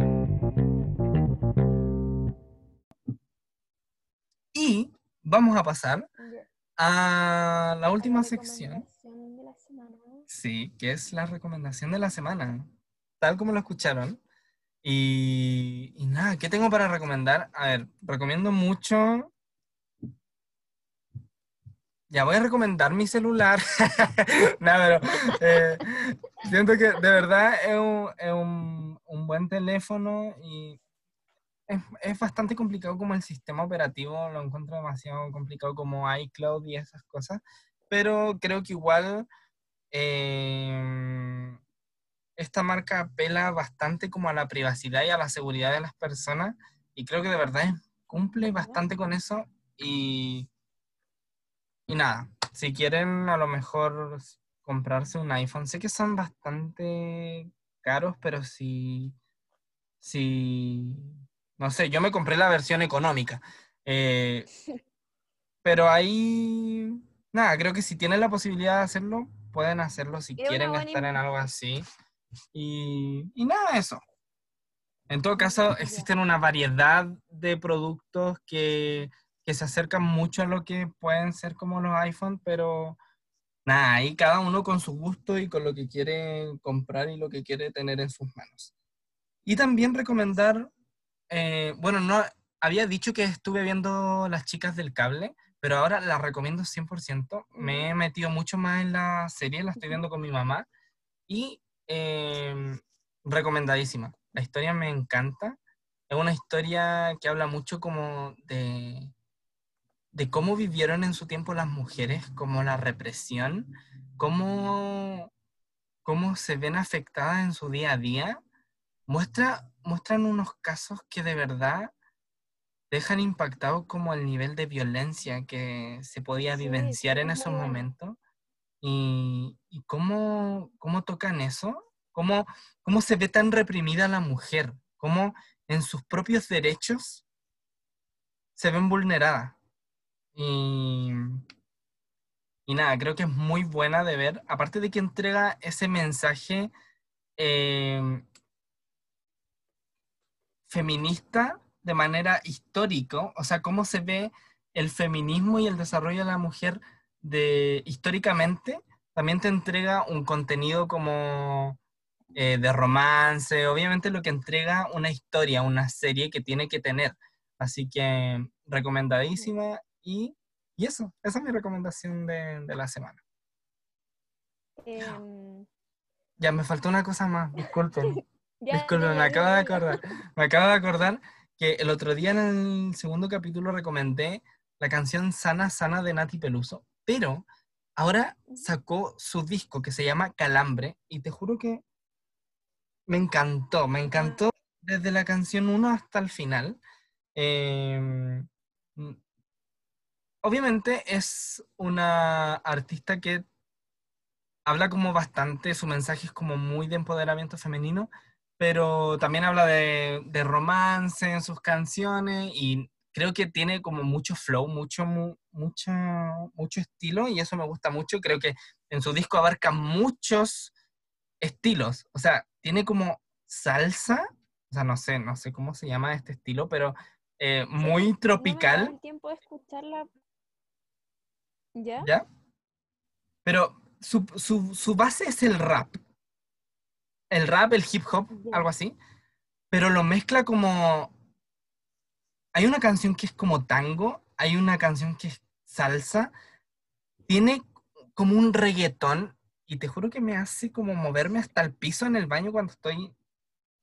B: Y vamos a pasar a la última
C: La
B: sección.
C: de la semana.
B: Sí, que es la recomendación de la semana, tal como lo escucharon. Y, y nada, ¿qué tengo para recomendar? A ver, recomiendo mucho. Ya voy a recomendar mi celular. Pero eh, siento que de verdad es un, es un- un buen teléfono y es, es bastante complicado como el sistema operativo, lo encuentro demasiado complicado como iCloud y esas cosas, pero creo que igual eh, esta marca apela bastante como a la privacidad y a la seguridad de las personas y creo que de verdad cumple bastante con eso y, y nada, si quieren a lo mejor comprarse un iPhone, sé que son bastante caros, pero si, si, no sé, yo me compré la versión económica, eh, pero ahí, nada, creo que si tienen la posibilidad de hacerlo, pueden hacerlo si quieren gastar en algo así. Y, y nada, eso. En todo caso, existen una variedad de productos que, que se acercan mucho a lo que pueden ser como los iPhone, pero nada, ahí cada uno con su gusto y con lo que quiere comprar y lo que quiere tener en sus manos. Y también recomendar, eh, bueno, no, había dicho que estuve viendo Las Chicas del Cable, pero ahora la recomiendo 100%. Me he metido mucho más en la serie, la estoy viendo con mi mamá y eh, recomendadísima. La historia me encanta. Es una historia que habla mucho como de, de cómo vivieron en su tiempo las mujeres, como la represión, cómo, cómo se ven afectadas en su día a día. Muestra, muestran unos casos que de verdad dejan impactado como el nivel de violencia que se podía
C: Sí,
B: vivenciar
C: sí,
B: en
C: es
B: esos momentos y, y cómo, cómo tocan eso, cómo, cómo se ve tan reprimida la mujer, cómo en sus propios derechos se ven vulneradas. Y, y nada, creo que es muy buena de ver, aparte de que entrega ese mensaje eh, feminista de manera histórico, o sea, cómo se ve el feminismo y el desarrollo de la mujer de históricamente, también te entrega un contenido como eh, de romance, obviamente lo que entrega una historia, una serie que tiene que tener. Así que recomendadísima y, y eso, esa es mi recomendación de, de la semana.
C: Em,
B: Ya, me faltó una cosa más, disculpen.
C: ya,
B: Disculpen,
C: ya,
B: me acabo de acordar. Me acabo de acordar que el otro día en el segundo capítulo recomendé la canción Sana Sana de Nati Peluso, pero ahora sacó su disco que se llama Calambre y te juro que me encantó, me encantó desde la canción 1 hasta el final. Eh, mm, obviamente es una artista que habla como bastante, su mensaje es como muy de empoderamiento femenino, pero también habla de, de romance en sus canciones y creo que tiene como mucho flow, mucho, mu- mucho, mucho estilo y eso me gusta mucho. Creo que en su disco abarca muchos estilos, o sea, tiene como salsa, o sea, no sé, no sé cómo se llama este estilo, pero eh, muy
C: No me
B: tropical.
C: el tiempo de escucharla. ¿Ya?
B: ¿Ya? Pero su, su- su base es el rap. El rap, el hip hop, algo así. Pero lo mezcla como... Hay una canción que es como tango, hay una canción que es salsa. Tiene como un reggaetón y te juro que me hace como moverme hasta el piso en el baño cuando estoy,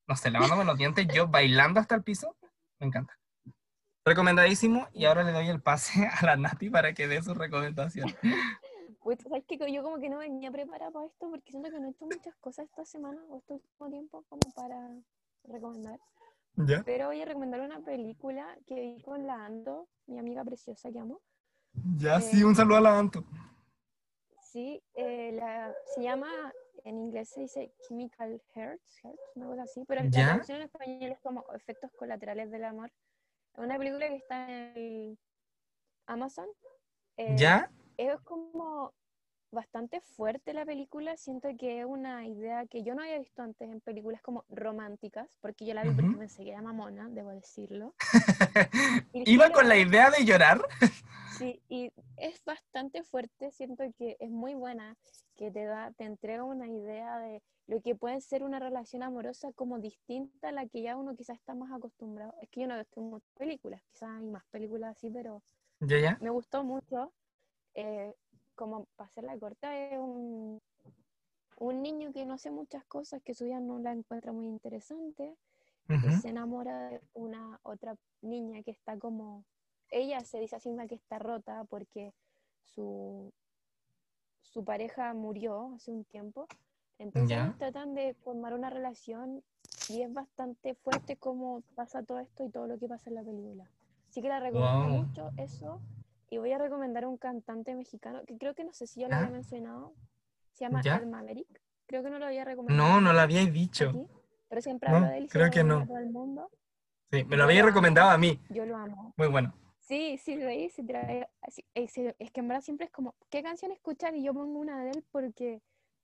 B: no sé, lavándome los dientes, yo bailando hasta el piso. Me encanta. Recomendadísimo y ahora le doy el pase a la Nati para que dé su recomendación.
C: Pues, ¿sabes qué? Yo como que no venía preparada para esto porque siento que no he hecho muchas cosas esta semana o este último tiempo como para recomendar.
B: ¿Ya?
C: Pero voy a recomendar una película que vi con la Ando, mi amiga preciosa que amo.
B: Ya, sí, un saludo a la Anto.
C: Sí, eh, la, se llama, en inglés se dice Chemical Hearts, Hearts, una cosa así, pero la
B: ¿Ya?
C: traducción en español es como Efectos Colaterales del Amor. Una película que está en el Amazon. Eh,
B: ¿Ya?
C: Es como bastante fuerte la película. Siento que es una idea que yo no había visto antes en películas como románticas, porque yo la vi porque
B: Ujú.
C: pensé que era mamona, debo decirlo.
B: Iba con la idea de llorar.
C: Sí, y es bastante fuerte, siento que es muy buena, que te da, te entrega una idea de lo que puede ser una relación amorosa como distinta a la que ya uno quizás está más acostumbrado. Es que yo no he visto muchas películas, quizás hay más películas así, pero
B: ¿Ya, ya?
C: me gustó mucho. eh, como para hacerla corta, es un, un niño que no hace muchas cosas, que su vida no la encuentra muy interesante, y
B: Ujú.
C: se enamora de una otra niña que está como, ella se dice a sí misma que está rota porque su, su pareja murió hace un tiempo, entonces ellos tratan de formar una relación y es bastante fuerte cómo pasa todo esto y todo lo que pasa en la película. Así que la recomiendo
B: Wow.
C: mucho eso y voy a recomendar a un cantante mexicano que creo que no sé si yo lo
B: ¿Ya?
C: había mencionado, se llama
B: ¿Ya?
C: Ed Maverick, creo que no lo había recomendado.
B: No, no lo habíais dicho.
C: aquí, pero siempre
B: No,
C: hablo de él se
B: creo que no.
C: todo el mundo.
B: Sí, me lo habéis
C: amo.
B: recomendado a mí.
C: Yo lo amo.
B: Muy bueno.
C: Sí, sí, reí, sí, trae- es, es que en verdad siempre es como, ¿qué canción escuchar? Y yo pongo una de él porque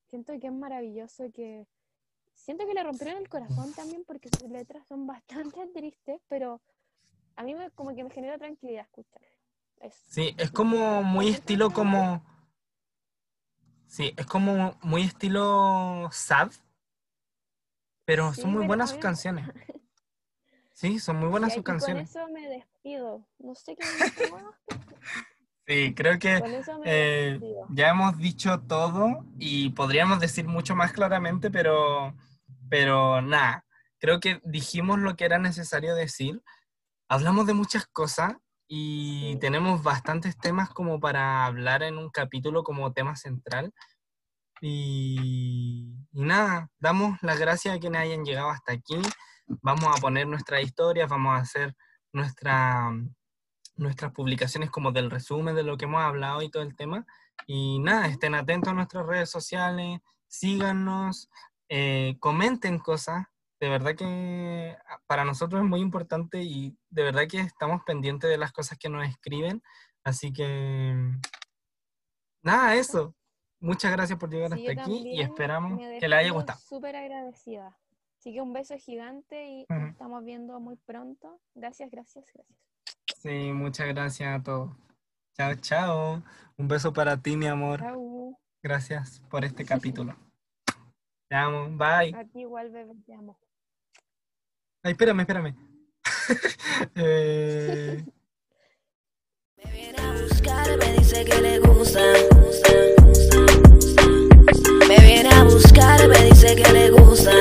C: siento que es maravilloso, que siento que le rompieron el corazón también porque sus letras son bastante tristes, pero a mí me, como que me genera tranquilidad escucharlo. Eso.
B: Sí, es como muy estilo como... Sí, es como muy estilo sad. Pero
C: Sí,
B: son muy
C: pero
B: buenas sus canciones. Sí, son muy buenas
C: Y
B: sus
C: aquí con
B: canciones.
C: eso me despido. No sé qué
B: Sí, creo que eh, ya hemos dicho todo y podríamos decir mucho más claramente, pero, pero nada, creo que dijimos lo que era necesario decir. Hablamos de muchas cosas y tenemos bastantes temas como para hablar en un capítulo como tema central. Y, y nada, damos las gracias a quienes hayan llegado hasta aquí. Vamos a poner nuestras historias, vamos a hacer nuestra, nuestras publicaciones como del resumen de lo que hemos hablado y todo el tema. Y nada, estén atentos a nuestras redes sociales, síganos, eh, comenten cosas. De verdad que para nosotros es muy importante y de verdad que estamos pendientes de las cosas que nos escriben. Así que nada, eso. Muchas gracias por llegar
C: Sí,
B: hasta aquí y esperamos que les haya gustado.
C: Súper agradecida. Así que un beso gigante y
B: Ujú.
C: nos estamos viendo muy pronto. Gracias, gracias, gracias.
B: Sí, muchas gracias a todos. Chao, chao. Un beso para ti, mi amor.
C: Chau.
B: Gracias por este capítulo. Te amo. Bye.
C: A ti igual, bebé, te amo.
B: Ay, espérame, espérame. Eh, me viene a buscar, me dice que le gusta.
D: gusta me viene a buscar, me dice que le gusta.